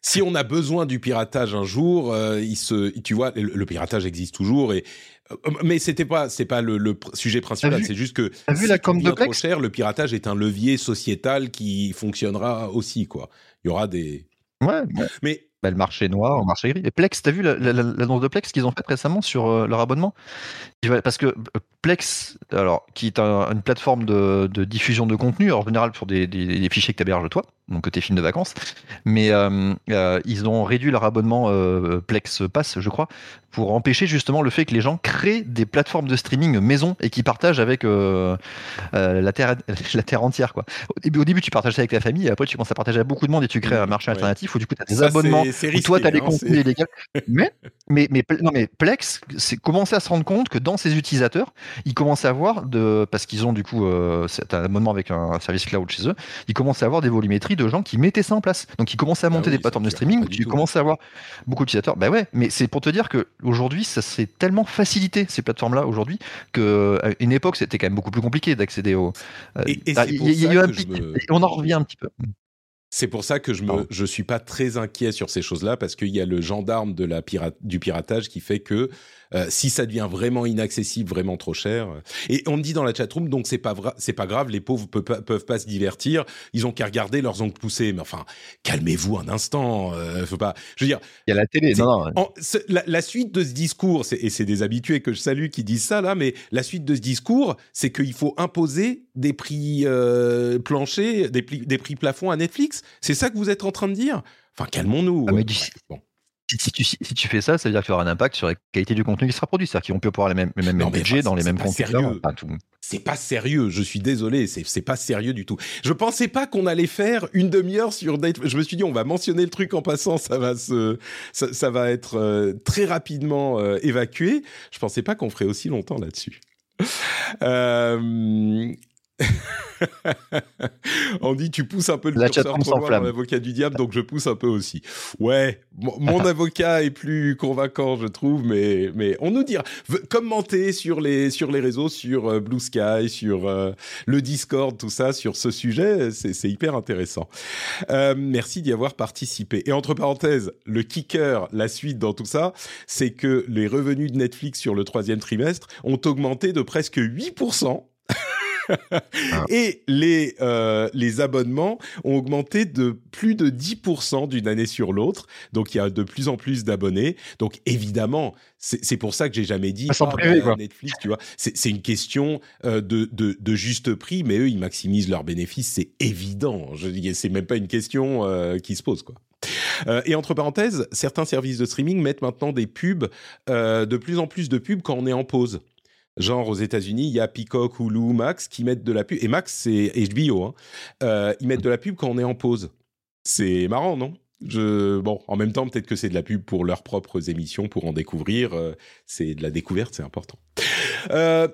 Si, on a besoin du piratage un jour, euh, il se, tu vois, le, piratage existe toujours et. Euh, mais c'était pas, c'est pas le, sujet principal. C'est juste que vu si la com de trop cher, le piratage est un levier sociétal qui fonctionnera aussi, quoi. Il y aura des. Ouais. Mais bah, le marché noir, le marché gris. Et Plex, t'as vu l'annonce de Plex qu'ils ont faite récemment sur euh, leur abonnement? Parce que euh, Plex, alors, qui est une plateforme de, diffusion de contenu, en général pour des, des, fichiers que tu héberges toi, donc tes films de vacances, mais euh, ils ont réduit leur abonnement Plex Pass, je crois, pour empêcher justement le fait que les gens créent des plateformes de streaming maison et qui partagent avec la, terre, la terre entière. Quoi. Au, début, au début, tu partages ça avec la famille, et après, tu commences à partager à beaucoup de monde et tu crées un marché alternatif où du coup, tu as des abonnements risqué, toi, tu as des hein, contenus illégaux. mais, mais, mais, non, mais Plex, c'est commencer à se rendre compte que dans ses utilisateurs, ils commencent à avoir, de, parce qu'ils ont du coup euh, un abonnement avec un, service cloud chez eux, ils commencent à avoir des volumétries de gens qui mettaient ça en place. Donc ils commencent à ah monter des plateformes de streaming où tu commences à avoir beaucoup d'utilisateurs. Bah ouais, mais c'est pour te dire qu'aujourd'hui, ça s'est tellement facilité, ces plateformes-là, aujourd'hui, qu'à une époque, c'était quand même beaucoup plus compliqué d'accéder au. Euh, et, et bah, y, y a eu un me... On en revient un petit peu. C'est pour ça que je me, je suis pas très inquiet sur ces choses-là parce qu'il y a le gendarme de la pirate, du piratage qui fait que euh, si ça devient vraiment inaccessible, vraiment trop cher. Euh, et on me dit dans la chatroom, donc c'est pas c'est pas grave, les pauvres peuvent, peuvent pas se divertir, ils ont qu'à regarder leurs ongles poussés. Mais enfin, calmez-vous un instant, euh, faut pas. Je veux dire, il y a la télé. Non, non. la, suite de ce discours, et c'est des habitués que je salue qui disent ça là, mais la suite de ce discours, c'est qu'il faut imposer des prix euh, planchers, des, des prix plafonds à Netflix. C'est ça que vous êtes en train de dire? Enfin, calmons-nous. Ah, bon si tu, si tu fais ça, ça veut dire qu'il y aura un impact sur la qualité du contenu qui sera produit. C'est-à-dire qu'on peut avoir les mêmes, les mêmes budgets dans les mêmes contenus. C'est pas sérieux, je suis désolé, c'est pas sérieux du tout. Je pensais pas qu'on allait faire une demi-heure sur Date. Je me suis dit, on va mentionner le truc en passant, ça va se, ça, ça va être euh, très rapidement euh, évacué. Je pensais pas qu'on ferait aussi longtemps là-dessus. Euh, On dit tu pousses un peu le curseur trop loin dans l'avocat du diable, donc je pousse un peu aussi. Ouais, mon avocat est plus convaincant, je trouve, mais mais on nous dira. Commentez sur les sur les réseaux, sur euh, Blue Sky, sur euh, le Discord, tout ça, sur ce sujet, c'est hyper intéressant. Euh, merci d'y avoir participé. Et entre parenthèses, le kicker, la suite dans tout ça, c'est que les revenus de Netflix sur le troisième trimestre ont augmenté de presque 8%. Ah. Et les, euh, les abonnements ont augmenté de plus de 10% d'une année sur l'autre. Donc il y a de plus en plus d'abonnés. Donc évidemment, c'est pour ça que j'ai jamais dit ah, bah, Netflix, tu vois. C'est une question euh, de, de, de, juste prix, mais eux, ils maximisent leurs bénéfices, c'est évident. Je dis, c'est même pas une question euh, qui se pose, quoi. Euh, et entre parenthèses, certains services de streaming mettent maintenant des pubs, euh, de plus en plus de pubs quand on est en pause. Genre aux États-Unis, il y a Peacock, Hulu, Max qui mettent de la pub. Et Max, c'est HBO. Hein. Euh, ils mettent de la pub quand on est en pause. C'est marrant, non? Je, bon, en même temps, peut-être que c'est de la pub pour leurs propres émissions, pour en découvrir. Euh, c'est de la découverte, c'est important. Euh,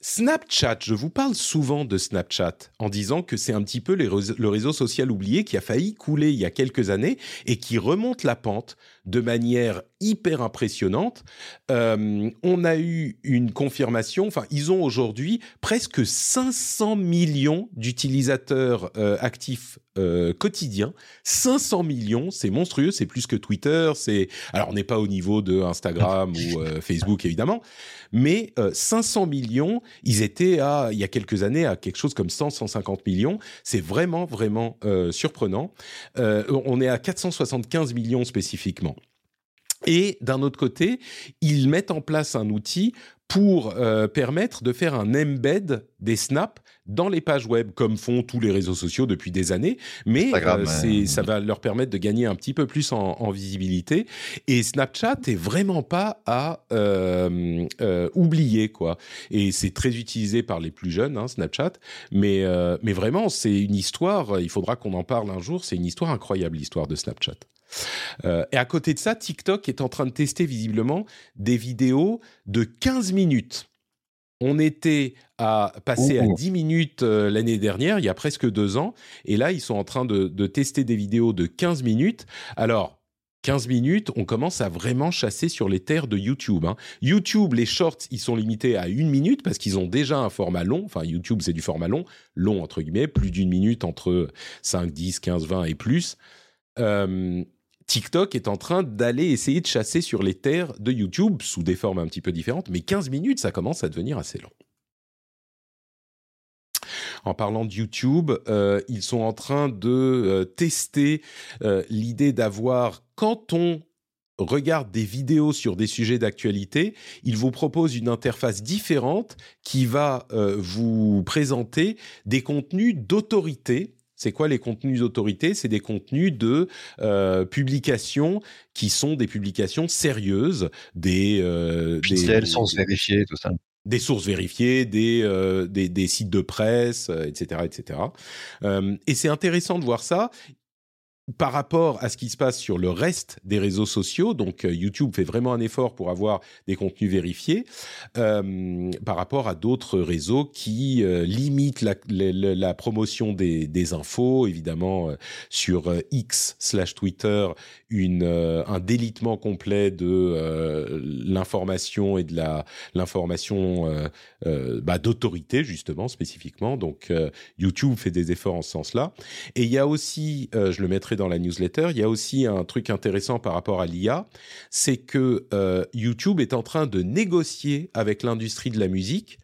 Snapchat, je vous parle souvent de Snapchat en disant que c'est un petit peu le réseau social oublié qui a failli couler il y a quelques années et qui remonte la pente de manière hyper impressionnante. Euh, on a eu une confirmation, enfin ils ont aujourd'hui presque 500 millions d'utilisateurs euh, actifs euh, quotidiens. 500 millions, c'est monstrueux, c'est plus que Twitter, c'est alors on n'est pas au niveau de Instagram ou Facebook évidemment, mais 500 millions, ils étaient à il y a quelques années à quelque chose comme 100 150 millions, c'est vraiment vraiment surprenant. on est à 475 millions spécifiquement. Et d'un autre côté, ils mettent en place un outil pour euh, permettre de faire un embed des snaps dans les pages web, comme font tous les réseaux sociaux depuis des années. Mais euh, euh, ça va leur permettre de gagner un petit peu plus en, en visibilité. Et Snapchat est vraiment pas à euh, euh, oublier, quoi. Et c'est très utilisé par les plus jeunes, hein, Snapchat. Mais, euh, mais vraiment, c'est une histoire, il faudra qu'on en parle un jour, c'est une histoire incroyable, l'histoire de Snapchat. Euh, et à côté de ça, TikTok est en train de tester visiblement des vidéos de 15 minutes. On était à passer à Ouh. 10 minutes euh, l'année dernière, il y a presque deux ans, et là, ils sont en train de, de tester des vidéos de 15 minutes. Alors, 15 minutes, on commence à vraiment chasser sur les terres de YouTube. hein. YouTube, les shorts, ils sont limités à une minute parce qu'ils ont déjà un format long. Enfin, YouTube, c'est du format long, long entre guillemets, plus d'une minute entre 5, 10, 15, 20 et plus. Euh, TikTok est en train d'aller essayer de chasser sur les terres de YouTube sous des formes un petit peu différentes, mais 15 minutes, ça commence à devenir assez long. En parlant de YouTube, euh, ils sont en train de euh, tester euh, l'idée d'avoir, quand on regarde des vidéos sur des sujets d'actualité, ils vous proposent une interface différente qui va vous présenter des contenus d'autorité. C'est quoi les contenus d'autorité? C'est des contenus de euh, publications qui sont des publications sérieuses, des, euh, des- officiel, source vérifiée, tout ça. des sources vérifiées, des, euh, des, des sites de presse, etc. etc. Et c'est intéressant de voir ça par rapport à ce qui se passe sur le reste des réseaux sociaux. Donc euh, YouTube fait vraiment un effort pour avoir des contenus vérifiés euh, par rapport à d'autres réseaux qui euh, limitent la, promotion des, des infos, évidemment sur X slash Twitter, euh, un délitement complet de euh, l'information et de la l'information euh, bah, d'autorité justement spécifiquement. Donc YouTube fait des efforts en ce sens-là. Et il y a aussi, je le mettrai dans la newsletter, il y a aussi un truc intéressant par rapport à l'IA, c'est que YouTube est en train de négocier avec l'industrie de la musique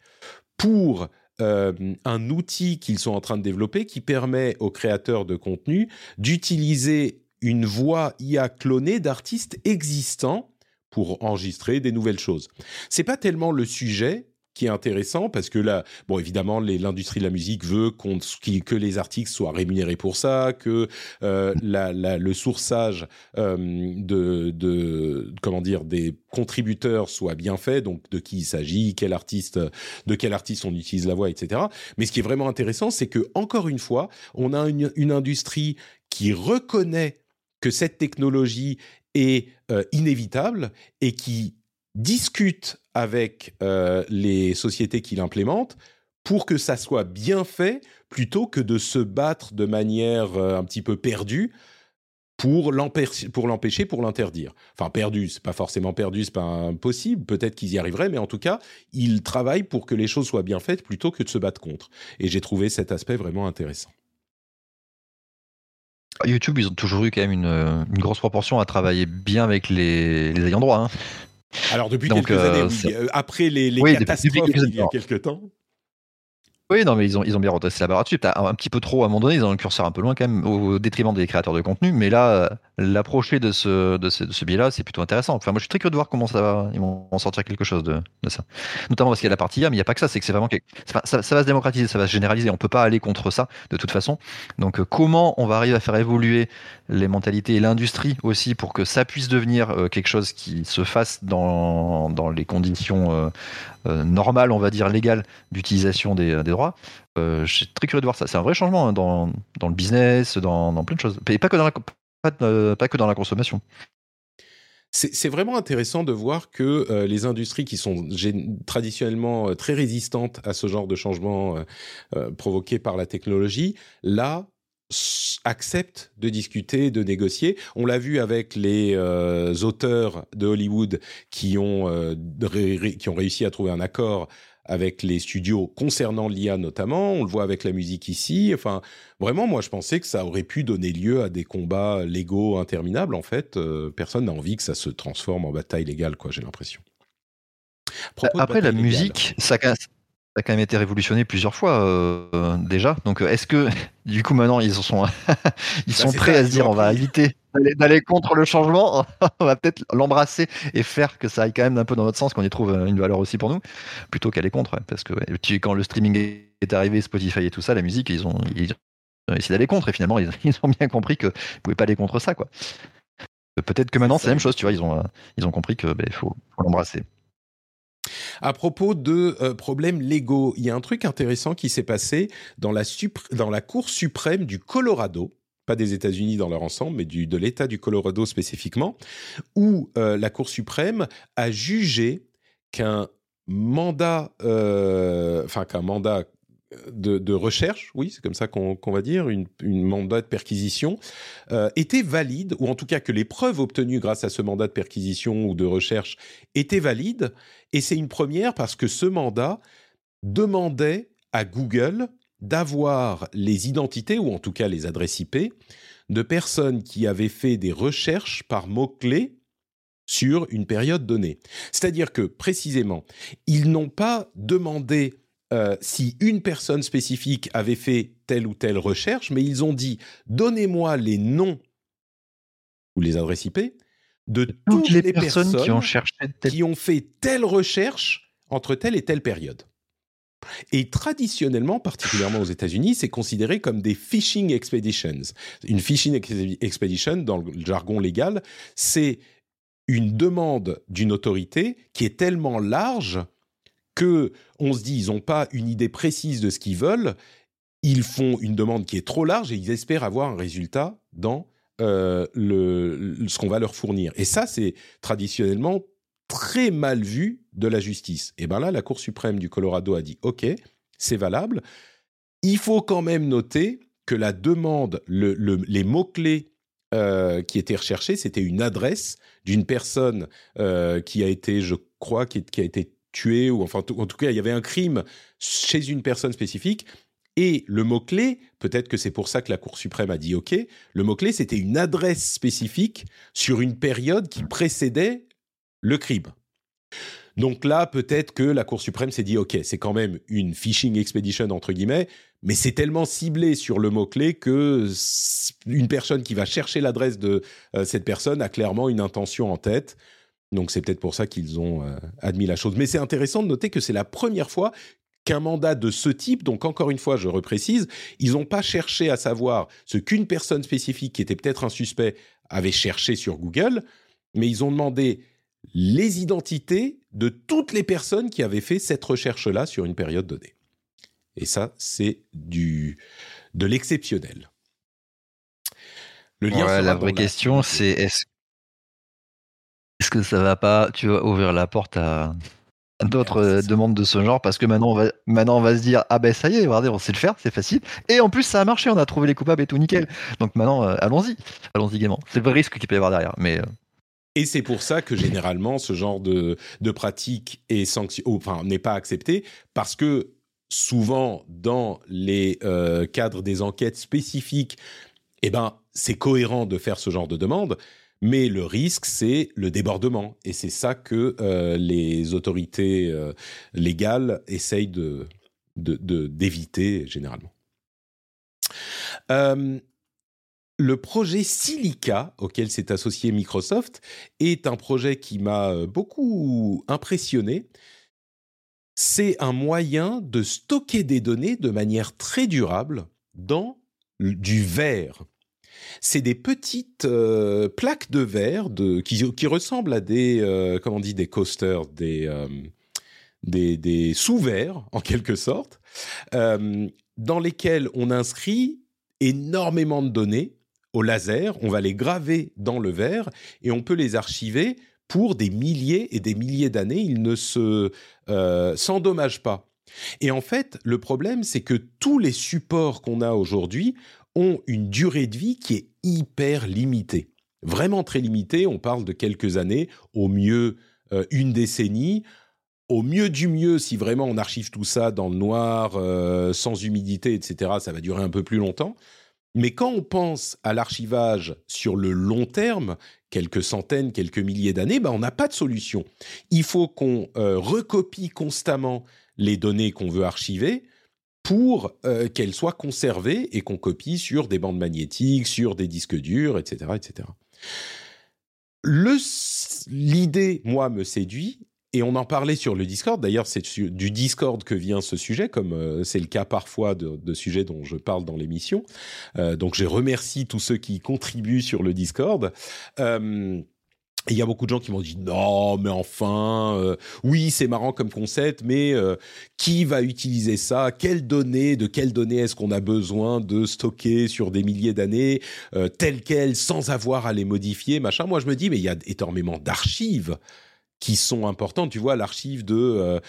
pour un outil qu'ils sont en train de développer qui permet aux créateurs de contenu d'utiliser une voix IA clonée d'artistes existants pour enregistrer des nouvelles choses. C'est pas tellement le sujet qui est intéressant parce que là, bon, évidemment, l'industrie de la musique veut que les artistes soient rémunérés pour ça, que euh, le sourçage euh, de, comment dire, des contributeurs soit bien fait, donc de qui il s'agit, quel artiste, de quel artiste on utilise la voix, etc. Mais ce qui est vraiment intéressant, c'est que encore une fois, on a une industrie qui reconnaît que cette technologie est euh, inévitable et qui discute avec euh, les sociétés qui l'implémentent pour que ça soit bien fait plutôt que de se battre de manière euh, un petit peu perdue pour l'empêcher, pour l'interdire. Enfin, perdu, c'est pas forcément perdu, c'est pas impossible. Peut-être qu'ils y arriveraient, mais en tout cas, ils travaillent pour que les choses soient bien faites plutôt que de se battre contre. Et j'ai trouvé cet aspect vraiment intéressant. YouTube, ils ont toujours eu quand même une, une grosse proportion à travailler bien avec les, les ayants droit. hein. Alors depuis Donc, quelques euh, années, oui. Euh, après les, les Oui, catastrophes depuis il y a quelques temps. Oui, non, mais ils ont, ils ont bien redressé la barre. Peut-être Un, un petit peu trop, à un moment donné, ils ont le curseur un peu loin quand même, au détriment des créateurs de contenu. Mais là, euh, l'approcher de ce, de ce, de ce biais-là, c'est plutôt intéressant. Enfin, moi, je suis très curieux de voir comment ça va, ils vont sortir quelque chose de, de ça. Notamment parce qu'il y a la partie IA, mais il n'y a pas que ça. C'est que c'est vraiment ça, ça va se démocratiser, ça va se généraliser. On peut pas aller contre ça, de toute façon. Donc, euh, comment on va arriver à faire évoluer les mentalités et l'industrie aussi pour que ça puisse devenir euh, quelque chose qui se fasse dans, dans les conditions euh, normales, on va dire légales, d'utilisation des, des droits? Je suis très curieux de voir ça. C'est un vrai changement hein, dans, dans le business, dans, dans plein de choses. Et pas que dans la, pas, euh, pas que dans la consommation. C'est vraiment intéressant de voir que euh, les industries qui sont traditionnellement euh, très résistantes à ce genre de changement euh, provoqué par la technologie, là, acceptent de discuter, de négocier. On l'a vu avec les auteurs de Hollywood qui ont, qui ont réussi à trouver un accord avec les studios concernant l'IA notamment. On le voit avec la musique ici. Enfin, vraiment, moi, je pensais que ça aurait pu donner lieu à des combats légaux interminables. En fait, euh, personne n'a envie que ça se transforme en bataille légale, quoi. J'ai l'impression. Après, la légale, musique, ça, a quand même été révolutionné plusieurs fois euh, déjà. Donc, euh, est-ce que du coup maintenant ils sont ils Bah, sont prêts ça, à se dire on va éviter d'aller- contre le changement, on va peut-être l'embrasser et faire que ça aille quand même un peu dans notre sens, qu'on y trouve euh, une valeur aussi pour nous, plutôt qu'aller contre. Parce que ouais, quand le streaming est arrivé, Spotify et tout ça, la musique, ils ont, ils ont essayé d'aller contre et finalement ils, ils ont bien compris qu'ils ne pouvaient pas aller contre ça quoi. Peut-être que maintenant c'est la même chose, tu vois, ils ont, ils ont compris que ben, faut, faut l'embrasser. À propos de euh, problèmes légaux, il y a un truc intéressant qui s'est passé dans la, Cour suprême du Colorado, pas des États-Unis dans leur ensemble, mais de l'État du Colorado spécifiquement, où euh, la Cour suprême a jugé qu'un mandat, euh, enfin qu'un mandat de, recherche, oui, c'est comme ça qu'on va dire, une, une mandat de perquisition, euh, était valide, ou en tout cas que les preuves obtenues grâce à ce mandat de perquisition ou de recherche étaient valides, et c'est une première parce que ce mandat demandait à Google d'avoir les identités, ou en tout cas les adresses IP, de personnes qui avaient fait des recherches par mots-clés sur une période donnée. C'est-à-dire que, précisément, ils n'ont pas demandé euh, si une personne spécifique avait fait telle ou telle recherche, mais ils ont dit donnez-moi les noms ou les adresses IP de toutes, les, personnes, qui ont cherché tel- qui ont fait telle recherche entre telle et telle période. Et traditionnellement, particulièrement aux États-Unis, c'est considéré comme des phishing expeditions. Une phishing ex- expedition, dans le jargon légal, c'est une demande d'une autorité qui est tellement large que on se dit ils n'ont pas une idée précise de ce qu'ils veulent, ils font une demande qui est trop large et ils espèrent avoir un résultat dans euh, ce qu'on va leur fournir. Et ça, c'est traditionnellement très mal vu de la justice. Et bien là, la Cour suprême du Colorado a dit OK, c'est valable. Il faut quand même noter que la demande, le- le- les mots-clés euh, qui étaient recherchés, c'était une adresse d'une personne euh, qui a été, je crois, qui a été tuée, ou enfin, en tout cas, il y avait un crime chez une personne spécifique. Et le mot-clé, peut-être que c'est pour ça que la Cour suprême a dit OK, le mot-clé, c'était une adresse spécifique sur une période qui précédait le crime. Donc là, peut-être que la Cour suprême s'est dit, OK, c'est quand même une phishing expedition, entre guillemets, mais c'est tellement ciblé sur le mot-clé que une personne qui va chercher l'adresse de euh, cette personne a clairement une intention en tête. Donc c'est peut-être pour ça qu'ils ont euh, admis la chose. Mais c'est intéressant de noter que c'est la première fois qu'un mandat de ce type, donc encore une fois, je reprécise, ils n'ont pas cherché à savoir ce qu'une personne spécifique qui était peut-être un suspect avait cherché sur Google, mais ils ont demandé les identités de toutes les personnes qui avaient fait cette recherche-là sur une période donnée. Et ça, c'est du de l'exceptionnel. Le lien Ouais, la vraie question, c'est est-ce est-ce que ça va pas, tu vas ouvrir la porte à d'autres c'est euh, demandes de ce genre? Parce que maintenant on va maintenant on va se dire ah ben ça y est regardez on sait le faire c'est facile. Et en plus ça a marché on a trouvé les coupables et tout nickel. Donc maintenant euh, allons-y. Allons-y gaiement. C'est le risque qu'il peut y avoir derrière mais euh, Et c'est pour ça que généralement ce genre de, de pratique est sanction, enfin, n'est pas accepté parce que souvent dans les cadres des enquêtes spécifiques, eh ben c'est cohérent de faire ce genre de demande, mais le risque c'est le débordement et c'est ça que euh, les autorités euh, légales essayent de d'éviter généralement. Euh, le projet Silica, auquel s'est associé Microsoft, est un projet qui m'a beaucoup impressionné. C'est un moyen de stocker des données de manière très durable dans du verre. C'est des petites euh, plaques de verre qui, ressemblent à des, euh, comment on dit, des coasters, des, euh, des, des sous-verres en quelque sorte, dans lesquels on inscrit énormément de données au laser, on va les graver dans le verre et on peut les archiver pour des milliers et des milliers d'années. Ils ne se s'endommagent pas. Et en fait, le problème, c'est que tous les supports qu'on a aujourd'hui ont une durée de vie qui est hyper limitée. Vraiment très limitée. On parle de quelques années, au mieux euh, une décennie. Au mieux du mieux, si vraiment on archive tout ça dans le noir, euh, sans humidité, etc., ça va durer un peu plus longtemps. Mais quand on pense à l'archivage sur le long terme, quelques centaines, quelques milliers d'années, ben on n'a pas de solution. Il faut qu'on euh, recopie constamment les données qu'on veut archiver pour euh, qu'elles soient conservées et qu'on copie sur des bandes magnétiques, sur des disques durs, etc., etc. L'idée, moi, me séduit. Et on en parlait sur le Discord. D'ailleurs, c'est du Discord que vient ce sujet, comme euh, c'est le cas parfois de, sujets dont je parle dans l'émission. Euh, donc, je remercie tous ceux qui contribuent sur le Discord. Euh, il y a beaucoup de gens qui m'ont dit non, mais enfin, euh, oui, c'est marrant comme concept, mais euh, qui va utiliser ça? Quelles données De quelles données est-ce qu'on a besoin de stocker sur des milliers d'années, euh, telles quelles, sans avoir à les modifier, machin? Moi, je me dis, mais il y a énormément d'archives qui sont importantes. Tu vois, l'archive de euh,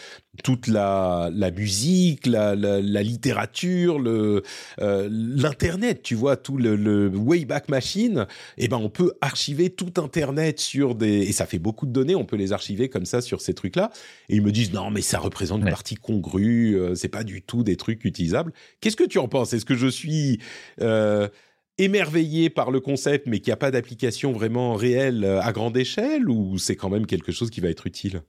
toute la, la musique, la, la, la littérature, le euh, l'internet. Tu vois, tout le, le Wayback Machine. Eh ben, on peut archiver tout Internet sur des et ça fait beaucoup de données. On peut les archiver comme ça sur ces trucs-là. Et ils me disent non, mais ça représente une partie congrue. Euh, c'est pas du tout des trucs utilisables. Qu'est-ce que tu en penses? Est-ce que je suis euh, émerveillé par le concept, mais qu'il n'y a pas d'application vraiment réelle euh, à grande échelle, ou c'est quand même quelque chose qui va être utile?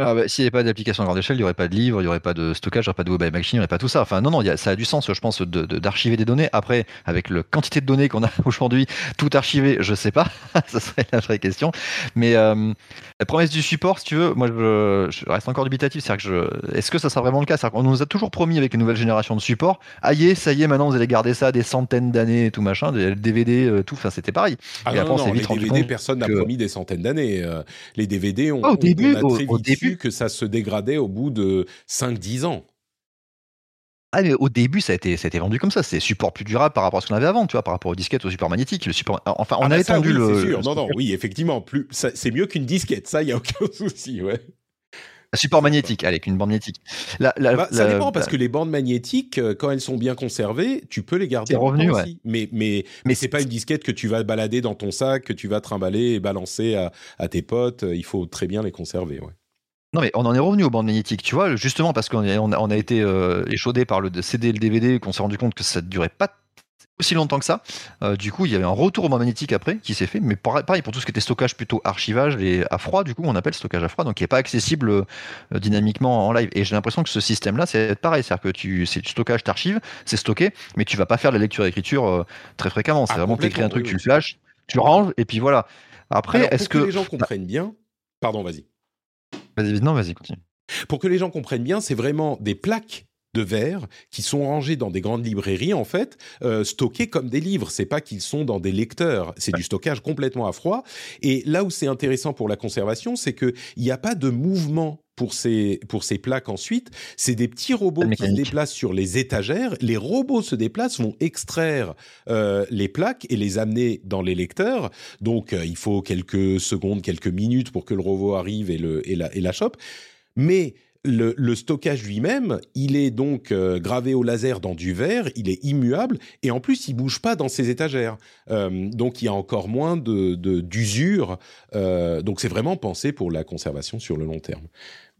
Ah bah, S'il n'y avait pas d'application à grande échelle, il n'y aurait pas de livre, il n'y aurait pas de stockage, il n'y aurait pas de web machine, il n'y aurait pas tout ça. Enfin, non, non, y a, ça a du sens, je pense, d'archiver de, des données. Après, avec la quantité de données qu'on a aujourd'hui, tout archiver, je sais pas. ça serait la vraie question. Mais euh, la promesse du support, si tu veux, moi, je, je reste encore dubitatif. C'est-à-dire que je, est-ce que ça sera vraiment le cas? On nous a toujours promis avec une nouvelle génération de support, ah est, ça y est, maintenant vous allez garder ça des centaines d'années et tout machin, des DVD, euh, tout. Enfin, c'était pareil. Ah et non, après, on non, s'est les vite rendu DVD, compte personne n'a que- promis des centaines d'années. Euh, les DVD, on, Ah, au on- début, on a au- très au vite début. Su que ça se dégradait au bout de 5-10 ans. Ah mais au début ça a été ça a été vendu comme ça, c'est support plus durable par rapport à ce qu'on avait avant, tu vois, par rapport aux disquettes, au support magnétique, le support. Enfin, on Ah a bah ça, étendu oui, le. sûr. le Non, non, oui, effectivement, plus, ça- c'est mieux qu'une disquette, ça, il y a aucun souci, ouais. Support magnétique, allez, avec une bande magnétique. La, la- Bah, ça dépend parce que les bandes magnétiques, euh, quand elles sont bien conservées, tu peux les garder. C'est revenu, ouais. aussi. Mais mais mais c'est pas une disquette que tu vas balader dans ton sac, que tu vas trimballer et balancer à, à tes potes. Il faut très bien les conserver. Ouais. Non mais on en est revenu aux bandes magnétiques, tu vois, justement parce qu'on a, on a été euh, échaudé par le CD et le DVD, qu'on s'est rendu compte que ça ne durait pas aussi longtemps que ça. Euh, du coup, il y avait un retour aux bandes magnétiques après qui s'est fait, mais pareil, pour tout ce qui était stockage plutôt archivage et à froid, du coup, on appelle stockage à froid, donc qui n'est pas accessible euh, dynamiquement en live. Et j'ai l'impression que ce système-là, c'est pareil, c'est-à-dire que tu, c'est du stockage, t'archives, c'est stocké, mais tu vas pas faire la lecture et écriture très fréquemment. C'est Ah, vraiment t'écris un complètement, truc, oui, tu le flashes, tu le ranges, et puis voilà. Après, est-ce pour que, que les gens comprennent bien, pardon, vas-y. Vas-y, non, vas-y, continue. Pour que les gens comprennent bien, c'est vraiment des plaques de verre qui sont rangées dans des grandes librairies en fait, euh, stockées comme des livres. C'est pas qu'ils sont dans des lecteurs. C'est du stockage complètement à froid. Et là où c'est intéressant pour la conservation, c'est que il n'y a pas de mouvement pour ces pour ces plaques ensuite. C'est des petits robots qui se déplacent sur les étagères. Les robots se déplacent, vont extraire euh, les plaques et les amener dans les lecteurs. Donc euh, il faut quelques secondes, quelques minutes pour que le robot arrive et le et la et la chope. Mais le, le stockage lui-même, il est donc euh, gravé au laser dans du verre, il est immuable et en plus il bouge pas dans ses étagères. Euh, donc il y a encore moins de d'usure. Euh, donc c'est vraiment pensé pour la conservation sur le long terme.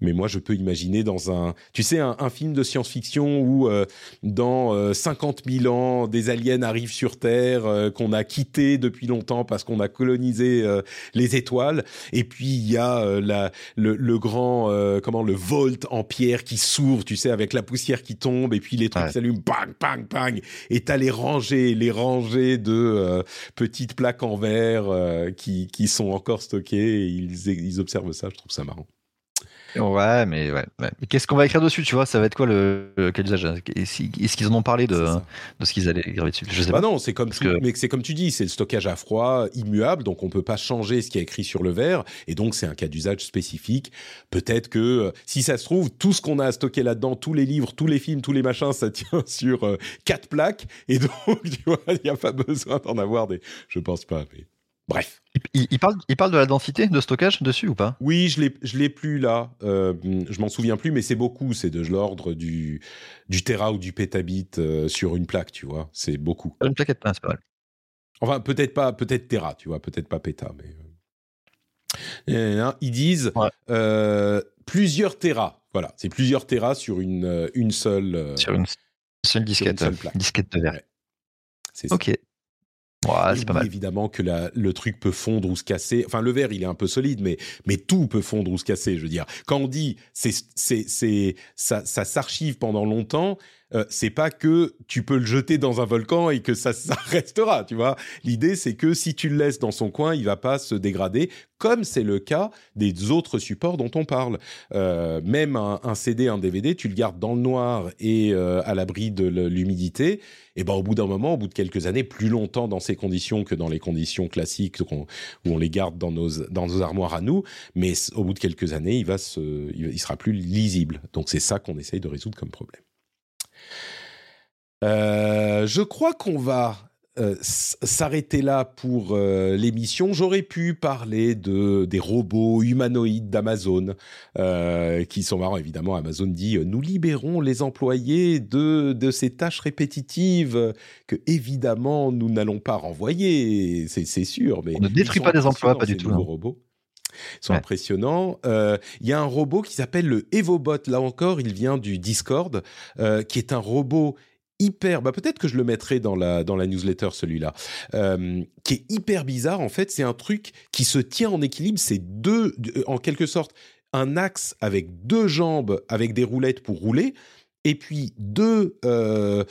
Mais moi, je peux imaginer dans un, tu sais, un, un film de science-fiction où euh, dans euh, 50 000 ans, des aliens arrivent sur Terre euh, qu'on a quitté depuis longtemps parce qu'on a colonisé euh, les étoiles. Et puis il y a euh, la, le, le grand, euh, comment, le volt en pierre qui s'ouvre, tu sais, avec la poussière qui tombe et puis les trucs Ouais. s'allument, bang, bang, bang. Et t'as les rangées, les rangées de euh, petites plaques en verre euh, qui, qui sont encore stockées. Et ils, ils observent ça. Je trouve ça marrant. Ouais, mais ouais. Qu'est-ce qu'on va écrire dessus, tu vois? Ça va être quoi le, le- quel usage Est-ce qu'ils en ont parlé de, de ce qu'ils allaient graver dessus? Je sais Bah pas. non, c'est comme Parce tout- que- mais c'est comme tu dis, c'est le stockage à froid immuable, donc on peut pas changer ce qui est écrit sur le verre, et donc c'est un cas d'usage spécifique. Peut-être que euh, si ça se trouve, tout ce qu'on a à stocker là-dedans, tous les livres, tous les films, tous les machins, ça tient sur euh, quatre plaques, et donc tu vois, il n'y a pas besoin d'en avoir des. Je pense pas. Mais... Bref. Il, il parle, il parle de la densité de stockage dessus ou pas? Oui, je l'ai, je l'ai plus là. Euh, je m'en souviens plus, mais c'est beaucoup. C'est de l'ordre du du téra ou du pétabit euh, sur une plaque, tu vois. C'est beaucoup. Une plaquette, c'est pas mal. Enfin, peut-être pas, peut-être Terra, tu vois, peut-être pas Péta, mais. euh. Là, ils disent Ouais. euh, plusieurs Terra. Voilà, c'est plusieurs Terra sur une, euh, une seule. Sur une seule disquette, seule plaque. disquette de verre. Ouais. c'est ça. Ok. Ouais, c'est pas mal. Évidemment que la, le truc peut fondre ou se casser. Enfin, le verre, il est un peu solide, mais, mais tout peut fondre ou se casser. Je veux dire, quand on dit c'est, c'est, c'est, ça, ça s'archive pendant longtemps, euh, c'est pas que tu peux le jeter dans un volcan et que ça, ça restera, tu vois. L'idée, c'est que si tu le laisses dans son coin, il va pas se dégrader, comme c'est le cas des autres supports dont on parle. Euh, même un, un, CD, un DVD, tu le gardes dans le noir et euh, à l'abri de l'humidité. Et ben au bout d'un moment, au bout de quelques années, plus longtemps dans ces conditions que dans les conditions classiques où on les garde dans nos dans nos armoires à nous, mais au bout de quelques années, il va se, il sera plus lisible. Donc c'est ça qu'on essaye de résoudre comme problème. Euh, je crois qu'on va euh, s'arrêter là pour euh, l'émission. J'aurais pu parler de des robots humanoïdes d'Amazon euh, qui sont marrants évidemment. Amazon dit nous libérons les employés de de ces tâches répétitives que évidemment nous n'allons pas renvoyer. C'est sûr, mais on ne détruit pas des emplois, pas du tout. Hein. Robots. Ils sont ouais. impressionnants. Il y a un robot qui s'appelle le EvoBot. Là encore, il vient du Discord, qui est un robot hyper, bah peut-être que je le mettrai dans la dans la newsletter celui-là, euh, qui est hyper bizarre en fait. C'est un truc qui se tient en équilibre. C'est deux, en quelque sorte, un axe avec deux jambes avec des roulettes pour rouler, et puis deux euh,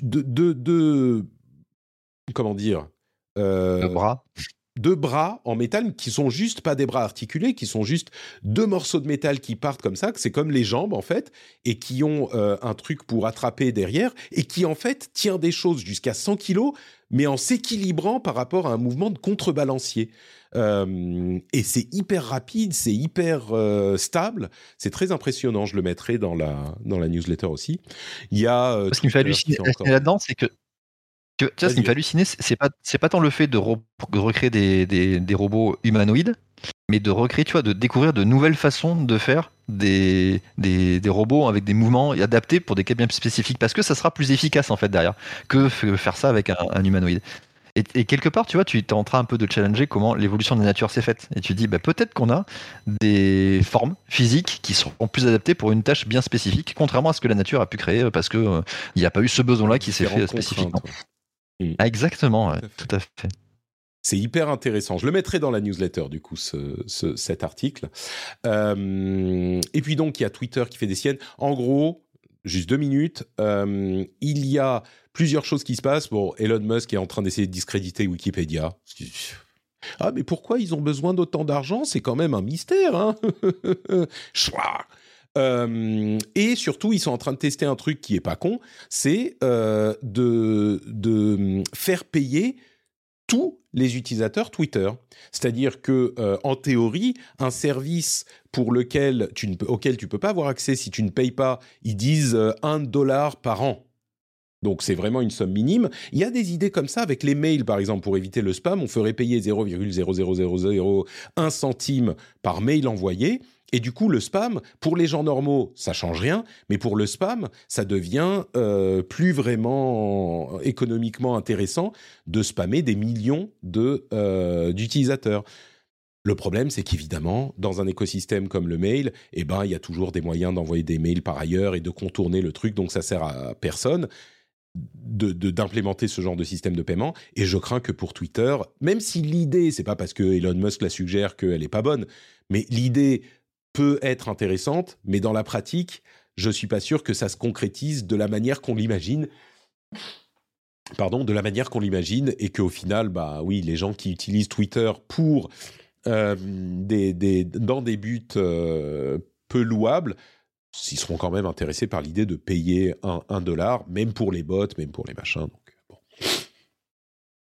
deux, deux, deux comment dire euh, bras deux bras en métal qui sont juste pas des bras articulés, qui sont juste deux morceaux de métal qui partent comme ça, que c'est comme les jambes en fait, et qui ont euh, un truc pour attraper derrière, et qui en fait tient des choses jusqu'à 100 kilos, mais en s'équilibrant par rapport à un mouvement de contrebalancier. Euh, et c'est hyper rapide, c'est hyper euh, stable, c'est très impressionnant. Je le mettrai dans la dans la newsletter aussi. Il y a ce qui me fait halluciner là-dedans, c'est que tu vois, ce qui me fait halluciner, c'est pas, c'est pas tant le fait de, de recréer des, des, des, robots humanoïdes, mais de recréer, tu vois, de découvrir de nouvelles façons de faire des, des, des robots avec des mouvements adaptés pour des cas bien spécifiques, parce que ça sera plus efficace en fait derrière que faire ça avec un, un humanoïde. Et, et, quelque part, tu vois, tu es en train un peu de challenger comment l'évolution de la nature s'est faite. Et tu dis, bah, peut-être qu'on a des formes physiques qui seront plus adaptées pour une tâche bien spécifique, contrairement à ce que la nature a pu créer, parce qu'il euh, n'y a pas eu ce besoin-là qui s'est fait spécifiquement. Ah, exactement, ouais, tout, à fait. fait. C'est hyper intéressant. Je le mettrai dans la newsletter, du coup, ce, ce, cet article. Euh, et puis donc, il y a Twitter qui fait des siennes. En gros, juste deux minutes, euh, il y a plusieurs choses qui se passent. Bon, Elon Musk est en train d'essayer de discréditer Wikipédia. Ah, mais pourquoi ils ont besoin d'autant d'argent? C'est quand même un mystère, hein Euh, et surtout, ils sont en train de tester un truc qui est pas con, c'est euh, de, de faire payer tous les utilisateurs Twitter. C'est-à-dire que, euh, en théorie, un service pour lequel tu ne auquel tu peux pas avoir accès si tu ne payes pas, ils disent un dollar par an. Donc c'est vraiment une somme minime. Il y a des idées comme ça avec les mails, par exemple, pour éviter le spam, on ferait payer 0,00001 centime par mail envoyé. Et du coup, le spam, pour les gens normaux, ça change rien, mais pour le spam, ça devient euh, plus vraiment économiquement intéressant de spammer des millions de euh, d'utilisateurs. Le problème, c'est qu'évidemment, dans un écosystème comme le mail, eh ben, il y a toujours des moyens d'envoyer des mails par ailleurs et de contourner le truc, donc ça sert à personne de d'implémenter ce genre de système de paiement et je crains que pour Twitter même si l'idée c'est pas parce que Elon Musk la suggère qu'elle est pas bonne mais l'idée peut être intéressante, mais dans la pratique, je suis pas sûr que ça se concrétise de la manière qu'on l'imagine. Pardon, de la manière qu'on l'imagine, et qu'au final, bah oui, les gens qui utilisent Twitter pour euh, des, des, dans des buts euh, peu louables, ils seront quand même intéressés par l'idée de payer un, dollar, même pour les bots, même pour les machins.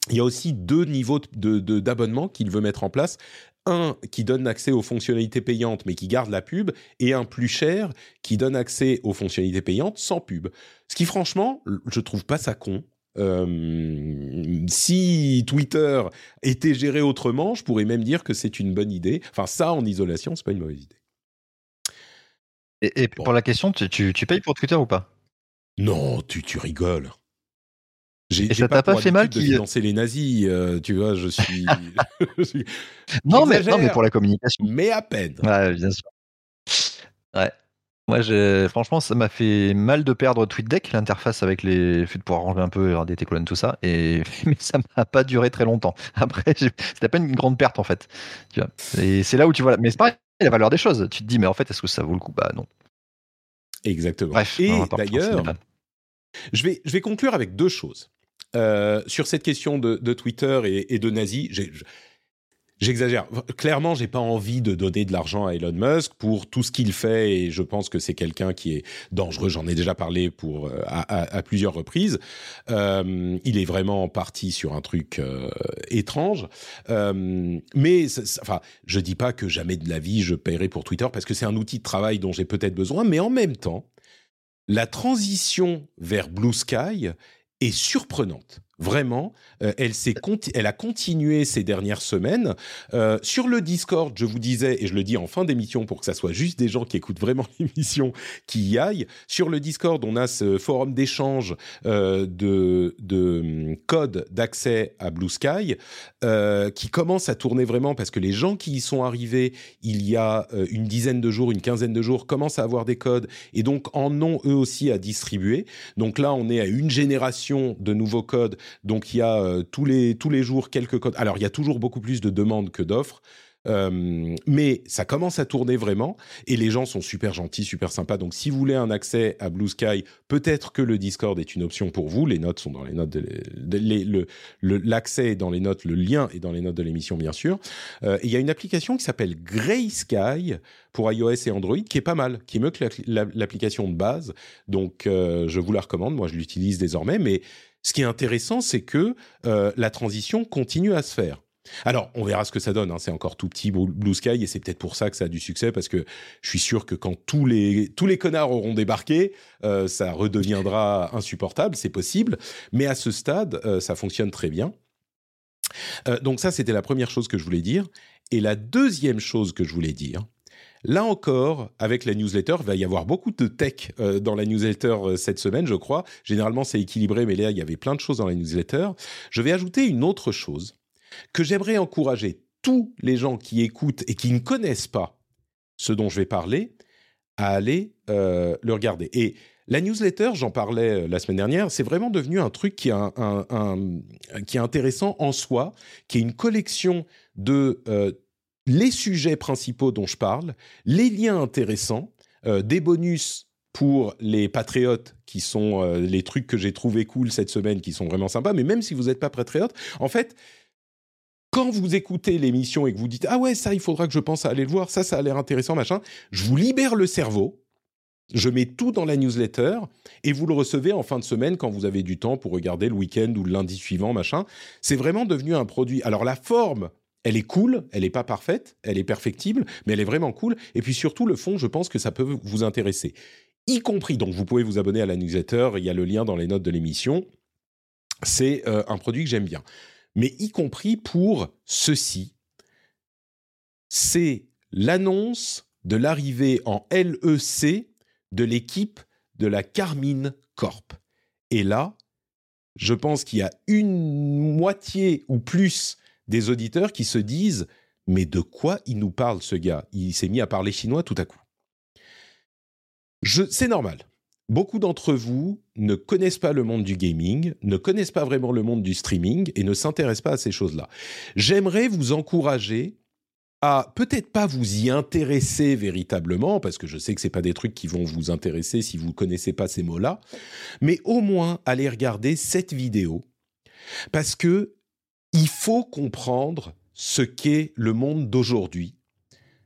Il y a aussi deux niveaux d'abonnement de, de, qu'il veut mettre en place un qui donne accès aux fonctionnalités payantes mais qui garde la pub et un plus cher qui donne accès aux fonctionnalités payantes sans pub. Ce qui franchement, je trouve pas ça con. Euh, si Twitter était géré autrement, je pourrais même dire que c'est une bonne idée. Enfin, ça en isolation, c'est pas une mauvaise idée. Et, et bon. pour la question, tu, tu, tu, payes pour Twitter ou pas? Non, tu, tu rigoles. J'ai, et ça t'a pas, pas fait mal de financer les nazis, euh, tu vois, je suis. non, mais, non, mais pour la communication. Mais à peine. Ouais, bien sûr. Ouais. Moi, j'ai- franchement, ça m'a fait mal de perdre TweetDeck, l'interface avec les de pouvoir ranger un peu, regarder tes colonnes, tout ça. Et mais ça m'a pas duré très longtemps. Après, j'ai- c'était pas une grande perte en fait. Tu vois. Et c'est là où tu vois. Mais c'est pareil, la valeur des choses. Tu te dis, mais en fait, est-ce que ça vaut le coup? Bah non. Exactement. Bref. Et d'ailleurs, je vais, je vais conclure avec deux choses. Euh, sur cette question de, Twitter et, de nazi, j'ai- je- j'exagère. Clairement, j'ai pas envie de donner de l'argent à Elon Musk pour tout ce qu'il fait et je pense que c'est quelqu'un qui est dangereux. J'en ai déjà parlé pour euh, à, plusieurs reprises. Euh, il est vraiment parti sur un truc étrange. Mais enfin, je dis pas que jamais de la vie je paierai pour Twitter parce que c'est un outil de travail dont j'ai peut-être besoin, mais en même temps, la transition vers Blue Sky surprenante. Vraiment, euh, elle, elle a continué ces dernières semaines. Euh, sur le Discord, je vous disais, et je le dis en fin d'émission pour que ça soit juste des gens qui écoutent vraiment l'émission qui y aillent. Sur le Discord, on a ce forum d'échange euh, de, de hum, codes d'accès à Blue Sky euh, qui commence à tourner vraiment parce que les gens qui y sont arrivés il y a une dizaine de jours, une quinzaine de jours, commencent à avoir des codes et donc en ont eux aussi à distribuer. Donc là, on est à une génération de nouveaux codes. Donc il y a euh, tous les tous les jours quelques codes. Alors il y a toujours beaucoup plus de demandes que d'offres. Euh, mais ça commence à tourner vraiment et les gens sont super gentils, super sympas. Donc, si vous voulez un accès à Blue Sky, peut-être que le Discord est une option pour vous. Les notes sont dans les notes, l'accès est dans les notes, le lien est dans les notes de l'émission, bien sûr. Euh, il y a une application qui s'appelle Grey Sky pour iOS et Android qui est pas mal, qui est mieux que la- la- l'application de base. Donc, je vous la recommande. Moi, je l'utilise désormais. Mais ce qui est intéressant, c'est que euh, la transition continue à se faire. Alors, on verra ce que ça donne. hein. C'est encore tout petit Blue Sky et c'est peut-être pour ça que ça a du succès parce que je suis sûr que quand tous les tous les connards auront débarqué, euh, ça redeviendra insupportable. C'est possible, mais à ce stade, euh, ça fonctionne très bien. Euh, donc ça, c'était la première chose que je voulais dire. Et la deuxième chose que je voulais dire, Là encore, avec la newsletter, il va y avoir beaucoup de tech euh, dans la newsletter euh, cette semaine, je crois. Généralement, c'est équilibré, mais là, il y avait plein de choses dans la newsletter. Je vais ajouter une autre chose que j'aimerais encourager tous les gens qui écoutent et qui ne connaissent pas ce dont je vais parler à aller euh, le regarder. Et la newsletter, j'en parlais la semaine dernière, c'est vraiment devenu un truc qui est, intéressant en soi, qui est une collection de les sujets principaux dont je parle, les liens intéressants, euh, des bonus pour les patriotes qui sont euh, les trucs que j'ai trouvé cool cette semaine, qui sont vraiment sympas. Mais même si vous n'êtes pas patriote, en fait, quand vous écoutez l'émission et que vous dites ah ouais ça il faudra que je pense à aller le voir, ça ça a l'air intéressant machin, je vous libère le cerveau. Je mets tout dans la newsletter et vous le recevez en fin de semaine quand vous avez du temps pour regarder le week-end ou le lundi suivant, machin. C'est vraiment devenu un produit. Alors la forme, elle est cool, elle n'est pas parfaite, elle est perfectible, mais elle est vraiment cool. Et puis surtout, le fond, je pense que ça peut vous intéresser. Y compris, donc vous pouvez vous abonner à la newsletter, il y a le lien dans les notes de l'émission. C'est euh, un produit que j'aime bien. Mais y compris pour ceci, c'est l'annonce de l'arrivée en LEC de l'équipe de la Carmine Corp. Et là, je pense qu'il y a une moitié ou plus des auditeurs qui se disent mais de quoi il nous parle ce gars? Il s'est mis à parler chinois tout à coup. C'est normal. Beaucoup d'entre vous ne connaissent pas le monde du gaming, ne connaissent pas vraiment le monde du streaming et ne s'intéressent pas à ces choses-là. J'aimerais vous encourager à peut-être pas vous y intéresser véritablement, parce que je sais que c'est pas des trucs qui vont vous intéresser si vous connaissez pas ces mots-là, mais au moins aller regarder cette vidéo, parce que il faut comprendre ce qu'est le monde d'aujourd'hui.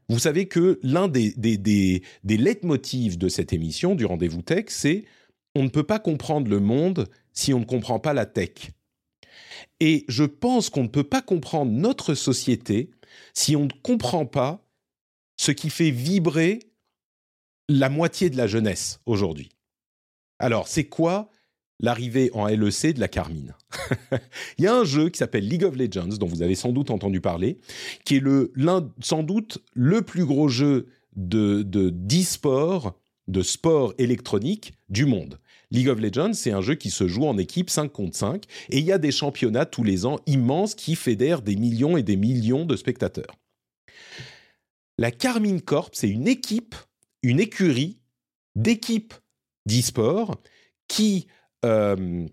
Vous savez que l'un des, des, des, leitmotivs de cette émission, du Rendez-vous Tech, c'est on ne peut pas comprendre le monde si on ne comprend pas la tech. Et je pense qu'on ne peut pas comprendre notre société si on ne comprend pas ce qui fait vibrer la moitié de la jeunesse aujourd'hui. Alors, c'est quoi l'arrivée en LEC de la Carmine Il y a un jeu qui s'appelle League of Legends, dont vous avez sans doute entendu parler, qui est le, sans doute le plus gros jeu de, de, d'e-sport, de sport électronique du monde. League of Legends, c'est un jeu qui se joue en équipe 5 contre 5 et il y a des championnats tous les ans immenses qui fédèrent des millions et des millions de spectateurs. La Carmine Corp, c'est une équipe, une écurie d'équipe d'e-sport qui euh,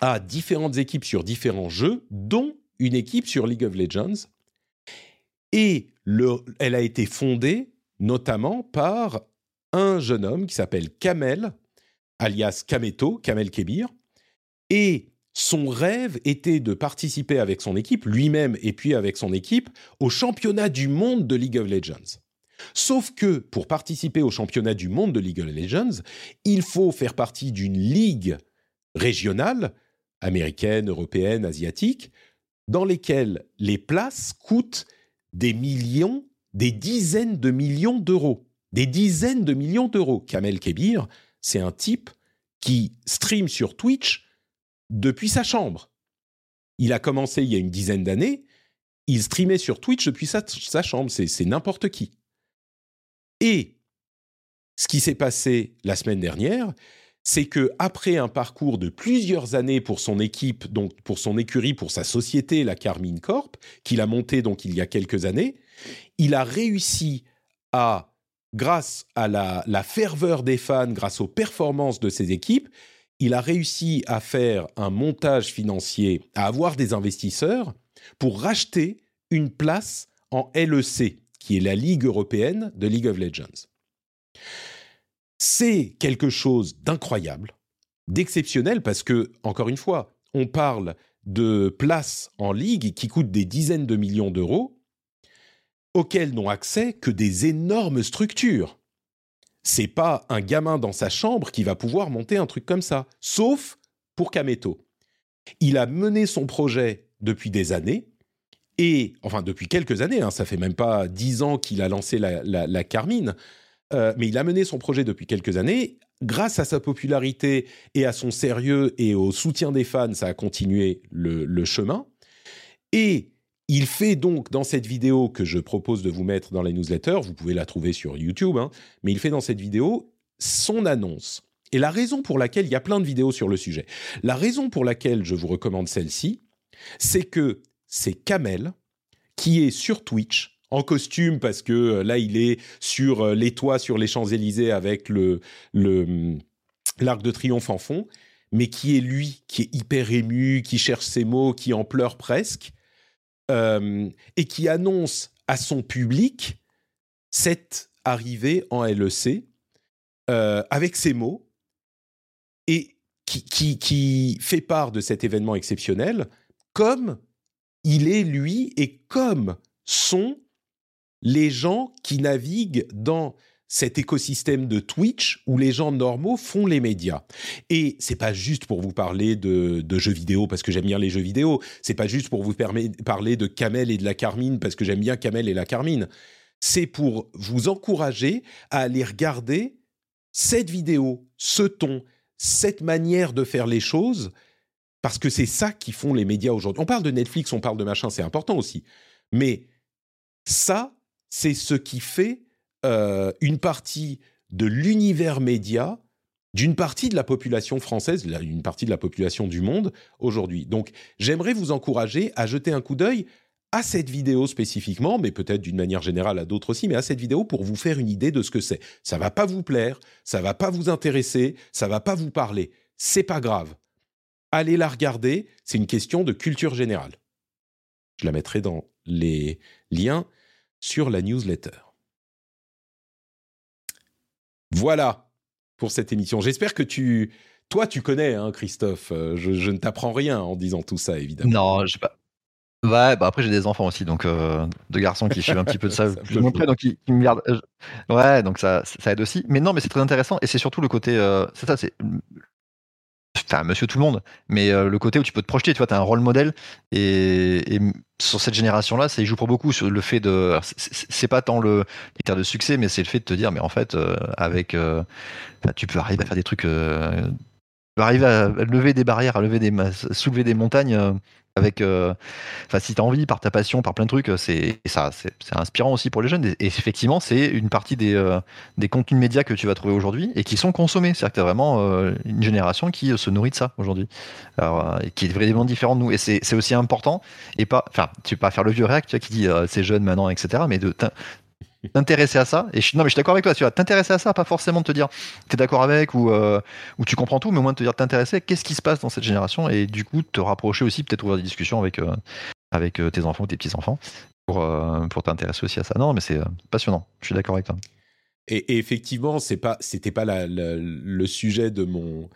a différentes équipes sur différents jeux, dont une équipe sur League of Legends. Et le, elle a été fondée notamment par un jeune homme qui s'appelle Kamel, alias Kameto, Kamel Kebir. Et son rêve était de participer avec son équipe, lui-même et puis avec son équipe, au championnat du monde de League of Legends. Sauf que pour participer au championnat du monde de League of Legends, il faut faire partie d'une ligue régionale, américaine, européenne, asiatique, dans lesquelles les places coûtent des millions, des dizaines de millions d'euros. Des dizaines de millions d'euros. Kamel Kebir, c'est un type qui stream sur Twitch depuis sa chambre. Il a commencé il y a une dizaine d'années, il streamait sur Twitch depuis sa, chambre, c'est n'importe qui. Et ce qui s'est passé la semaine dernière, c'est que après un parcours de plusieurs années pour son équipe, donc pour son écurie, pour sa société, la Carmine Corp, qu'il a montée donc il y a quelques années, il a réussi à, grâce à la, la ferveur des fans, grâce aux performances de ses équipes, il a réussi à faire un montage financier, à avoir des investisseurs pour racheter une place en LEC, qui est la Ligue européenne de League of Legends. C'est quelque chose d'incroyable, d'exceptionnel, parce que, encore une fois, on parle de places en ligue qui coûtent des dizaines de millions d'euros, auxquelles n'ont accès que des énormes structures c'est pas un gamin dans sa chambre qui va pouvoir monter un truc comme ça, sauf pour Kameto. Il a mené son projet depuis des années, et enfin depuis quelques années, hein, ça fait même pas dix ans qu'il a lancé la, Carmine, euh, mais il a mené son projet depuis quelques années. Grâce à sa popularité et à son sérieux et au soutien des fans, ça a continué le, chemin. Et il fait donc dans cette vidéo que je propose de vous mettre dans la newsletter, vous pouvez la trouver sur YouTube, hein, mais il fait dans cette vidéo son annonce. Et la raison pour laquelle, il y a plein de vidéos sur le sujet, la raison pour laquelle je vous recommande celle-ci, c'est que c'est Kamel qui est sur Twitch en costume parce que euh, là il est sur euh, les toits sur les Champs-Élysées avec hum, l'arc de triomphe en fond, mais qui est lui qui est hyper ému, qui cherche ses mots, qui en pleure presque euh, et qui annonce à son public cette arrivée en LEC avec ces mots et qui, qui, fait part de cet événement exceptionnel comme il est lui et comme sont les gens qui naviguent dans cet écosystème de Twitch où les gens normaux font les médias. Et c'est pas juste pour vous parler de, jeux vidéo parce que j'aime bien les jeux vidéo. C'est pas juste pour vous parler de Kamel et de la Carmine parce que j'aime bien Kamel et la Carmine. C'est pour vous encourager à aller regarder cette vidéo, ce ton, cette manière de faire les choses parce que c'est ça qui font les médias aujourd'hui. On parle de Netflix, on parle de machin, c'est important aussi. Mais ça, c'est ce qui fait euh, une partie de l'univers média d'une partie de la population française, une partie de la population du monde aujourd'hui. Donc j'aimerais vous encourager à jeter un coup d'œil à cette vidéo spécifiquement, mais peut-être d'une manière générale à d'autres aussi, mais à cette vidéo pour vous faire une idée de ce que c'est. Ça va pas vous plaire, ça va pas vous intéresser, ça va pas vous parler. C'est pas grave. Allez la regarder, c'est une question de culture générale. Je la mettrai dans les liens sur la newsletter. Voilà pour cette émission. J'espère que tu, toi, tu connais, hein, Christophe. Euh, je, ne t'apprends rien en disant tout ça, évidemment. Non, je sais pas. Ouais, bah après j'ai des enfants aussi, donc euh, deux garçons qui suivent un petit peu de ça, plus ou donc qui, me gardent. Euh, ouais, donc ça, ça aide aussi. Mais non, mais c'est très intéressant et c'est surtout le côté, c'est ça, c'est enfin monsieur tout le monde, mais euh, le côté où tu peux te projeter, tu vois, tu as un rôle modèle et, sur cette génération-là, ça y joue pour beaucoup sur le fait de, c'est pas tant le critère de succès, mais c'est le fait de te dire, mais en fait, euh, avec, euh, tu peux arriver à faire des trucs, tu peux arriver à lever des barrières, à lever des, soulever des montagnes avec euh, si tu as envie par ta passion par plein de trucs c'est ça c'est inspirant aussi pour les jeunes. Et, effectivement c'est une partie des, euh, des contenus médias que tu vas trouver aujourd'hui et qui sont consommés. C'est à dire que tu vraiment euh, une génération qui se nourrit de ça aujourd'hui. Qui est vraiment différent de nous. Et c'est aussi important. Et pas enfin tu peux pas faire le vieux réact tu qui dit c'est jeune maintenant etc mais de t'intéresser à ça. Et je, non, mais je suis d'accord avec toi. Tu vas t'intéresser à ça, pas forcément te dire tu es d'accord avec ou, euh, ou tu comprends tout, mais au moins te dire t'intéresser. Qu'est-ce qui se passe dans cette génération et du coup te rapprocher aussi, peut-être ouvrir des discussions avec euh, avec euh, tes enfants ou tes petits enfants pour pour t'intéresser aussi à ça. Non, mais c'est passionnant. Je suis d'accord avec toi. Et, effectivement, c'est pas, c'était pas le sujet de mon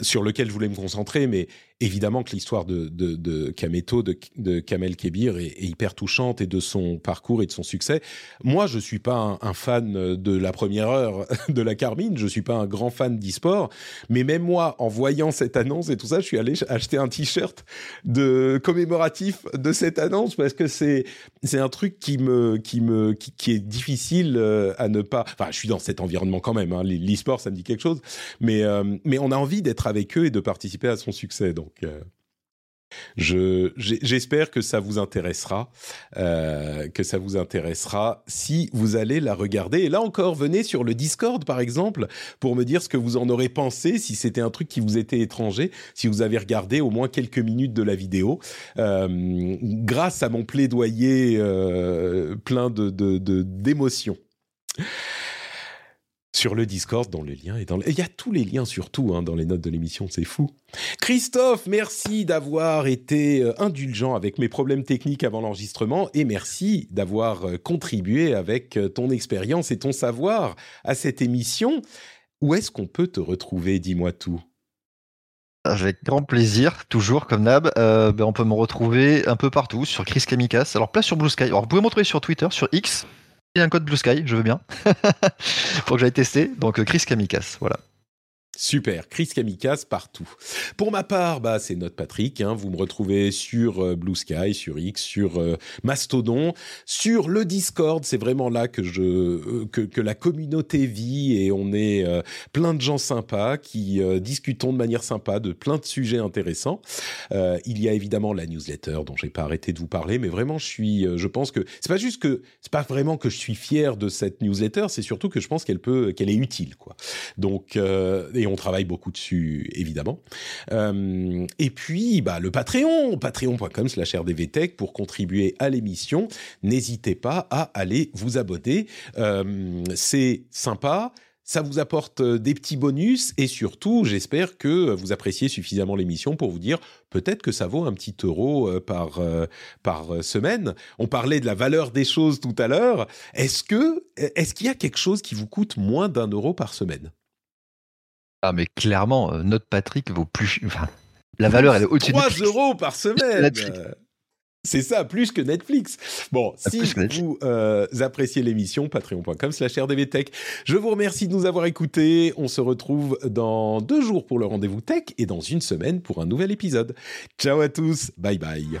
sur lequel je voulais me concentrer, mais évidemment que l'histoire de, de, de Kameto, de, de Kamel Kebir est, hyper touchante et de son parcours et de son succès. Moi, je suis pas un, fan de la première heure de la Carmine, je suis pas un grand fan d'e-sport, mais même moi, en voyant cette annonce et tout ça, je suis allé acheter un t-shirt de commémoratif de cette annonce parce que c'est c'est un truc qui me qui me qui, est difficile euh, à ne pas. Enfin, je suis dans cet environnement quand même. Hein. L'e-sport, ça me dit quelque chose, mais euh, mais on a envie d'être avec eux et de participer à son succès. Donc, euh, j'espère que ça vous intéressera, euh, que ça vous intéressera si vous allez la regarder. Et là encore, venez sur le Discord par exemple pour me dire ce que vous en aurez pensé, si c'était un truc qui vous était étranger, si vous avez regardé au moins quelques minutes de la vidéo. Euh, grâce à mon plaidoyer plein de d'émotions sur le Discord, dans les liens et dans il y a tous les liens surtout hein, dans les notes de l'émission, c'est fou. Christophe, merci d'avoir été euh, indulgent avec mes problèmes techniques avant l'enregistrement et merci d'avoir euh, contribué avec euh, ton expérience et ton savoir à cette émission. Où est-ce qu'on peut te retrouver Dis-moi tout? Avec grand plaisir, toujours comme Nab. ben on peut me retrouver un peu partout sur Chris Kamikas. Alors, place sur Blue Sky. Alors, vous pouvez me retrouver sur Twitter, sur X, un code Blue Sky, je veux bien. Faut que j'aille tester. Donc euh, Chris Kamikas, voilà. Super, Chris Kamikaze partout. Pour ma part, bah, c'est notre Patrick. Hein. vous me retrouvez sur euh, Blue Sky, sur X, sur euh, Mastodon, sur le Discord. C'est vraiment là que je euh, que, la communauté vit et on est plein de gens sympas qui discutons de manière sympa de plein de sujets intéressants. il y a évidemment la newsletter dont j'ai pas arrêté de vous parler, mais vraiment je suis, je pense que c'est pas juste que c'est pas vraiment que je suis fier de cette newsletter, c'est surtout que je pense qu'elle peut qu'elle est utile quoi. Donc on travaille beaucoup dessus évidemment. Euh, et puis bah, le Patreon, patreon.com slash rdvtech pour contribuer à l'émission. N'hésitez pas à aller vous abonner. Euh, c'est sympa ça vous apporte euh, des petits bonus et surtout, j'espère que vous appréciez suffisamment l'émission pour vous dire peut-être que ça vaut un petit euro par, par semaine. On parlait de la valeur des choses tout à l'heure. Est-ce est-ce qu'il y a quelque chose qui vous coûte moins d'un euro par semaine? Ah, mais clairement, euh, notre Patrick vaut plus. Enfin, la valeur, elle est au-dessus de 3 euros par semaine C'est ça, plus que Netflix. Bon, ah, si vous euh, appréciez l'émission, patreon.com slash rdvtech. Je vous remercie de nous avoir écoutés. On se retrouve dans deux jours pour le rendez-vous tech et dans une semaine pour un nouvel épisode. Ciao à tous, bye bye.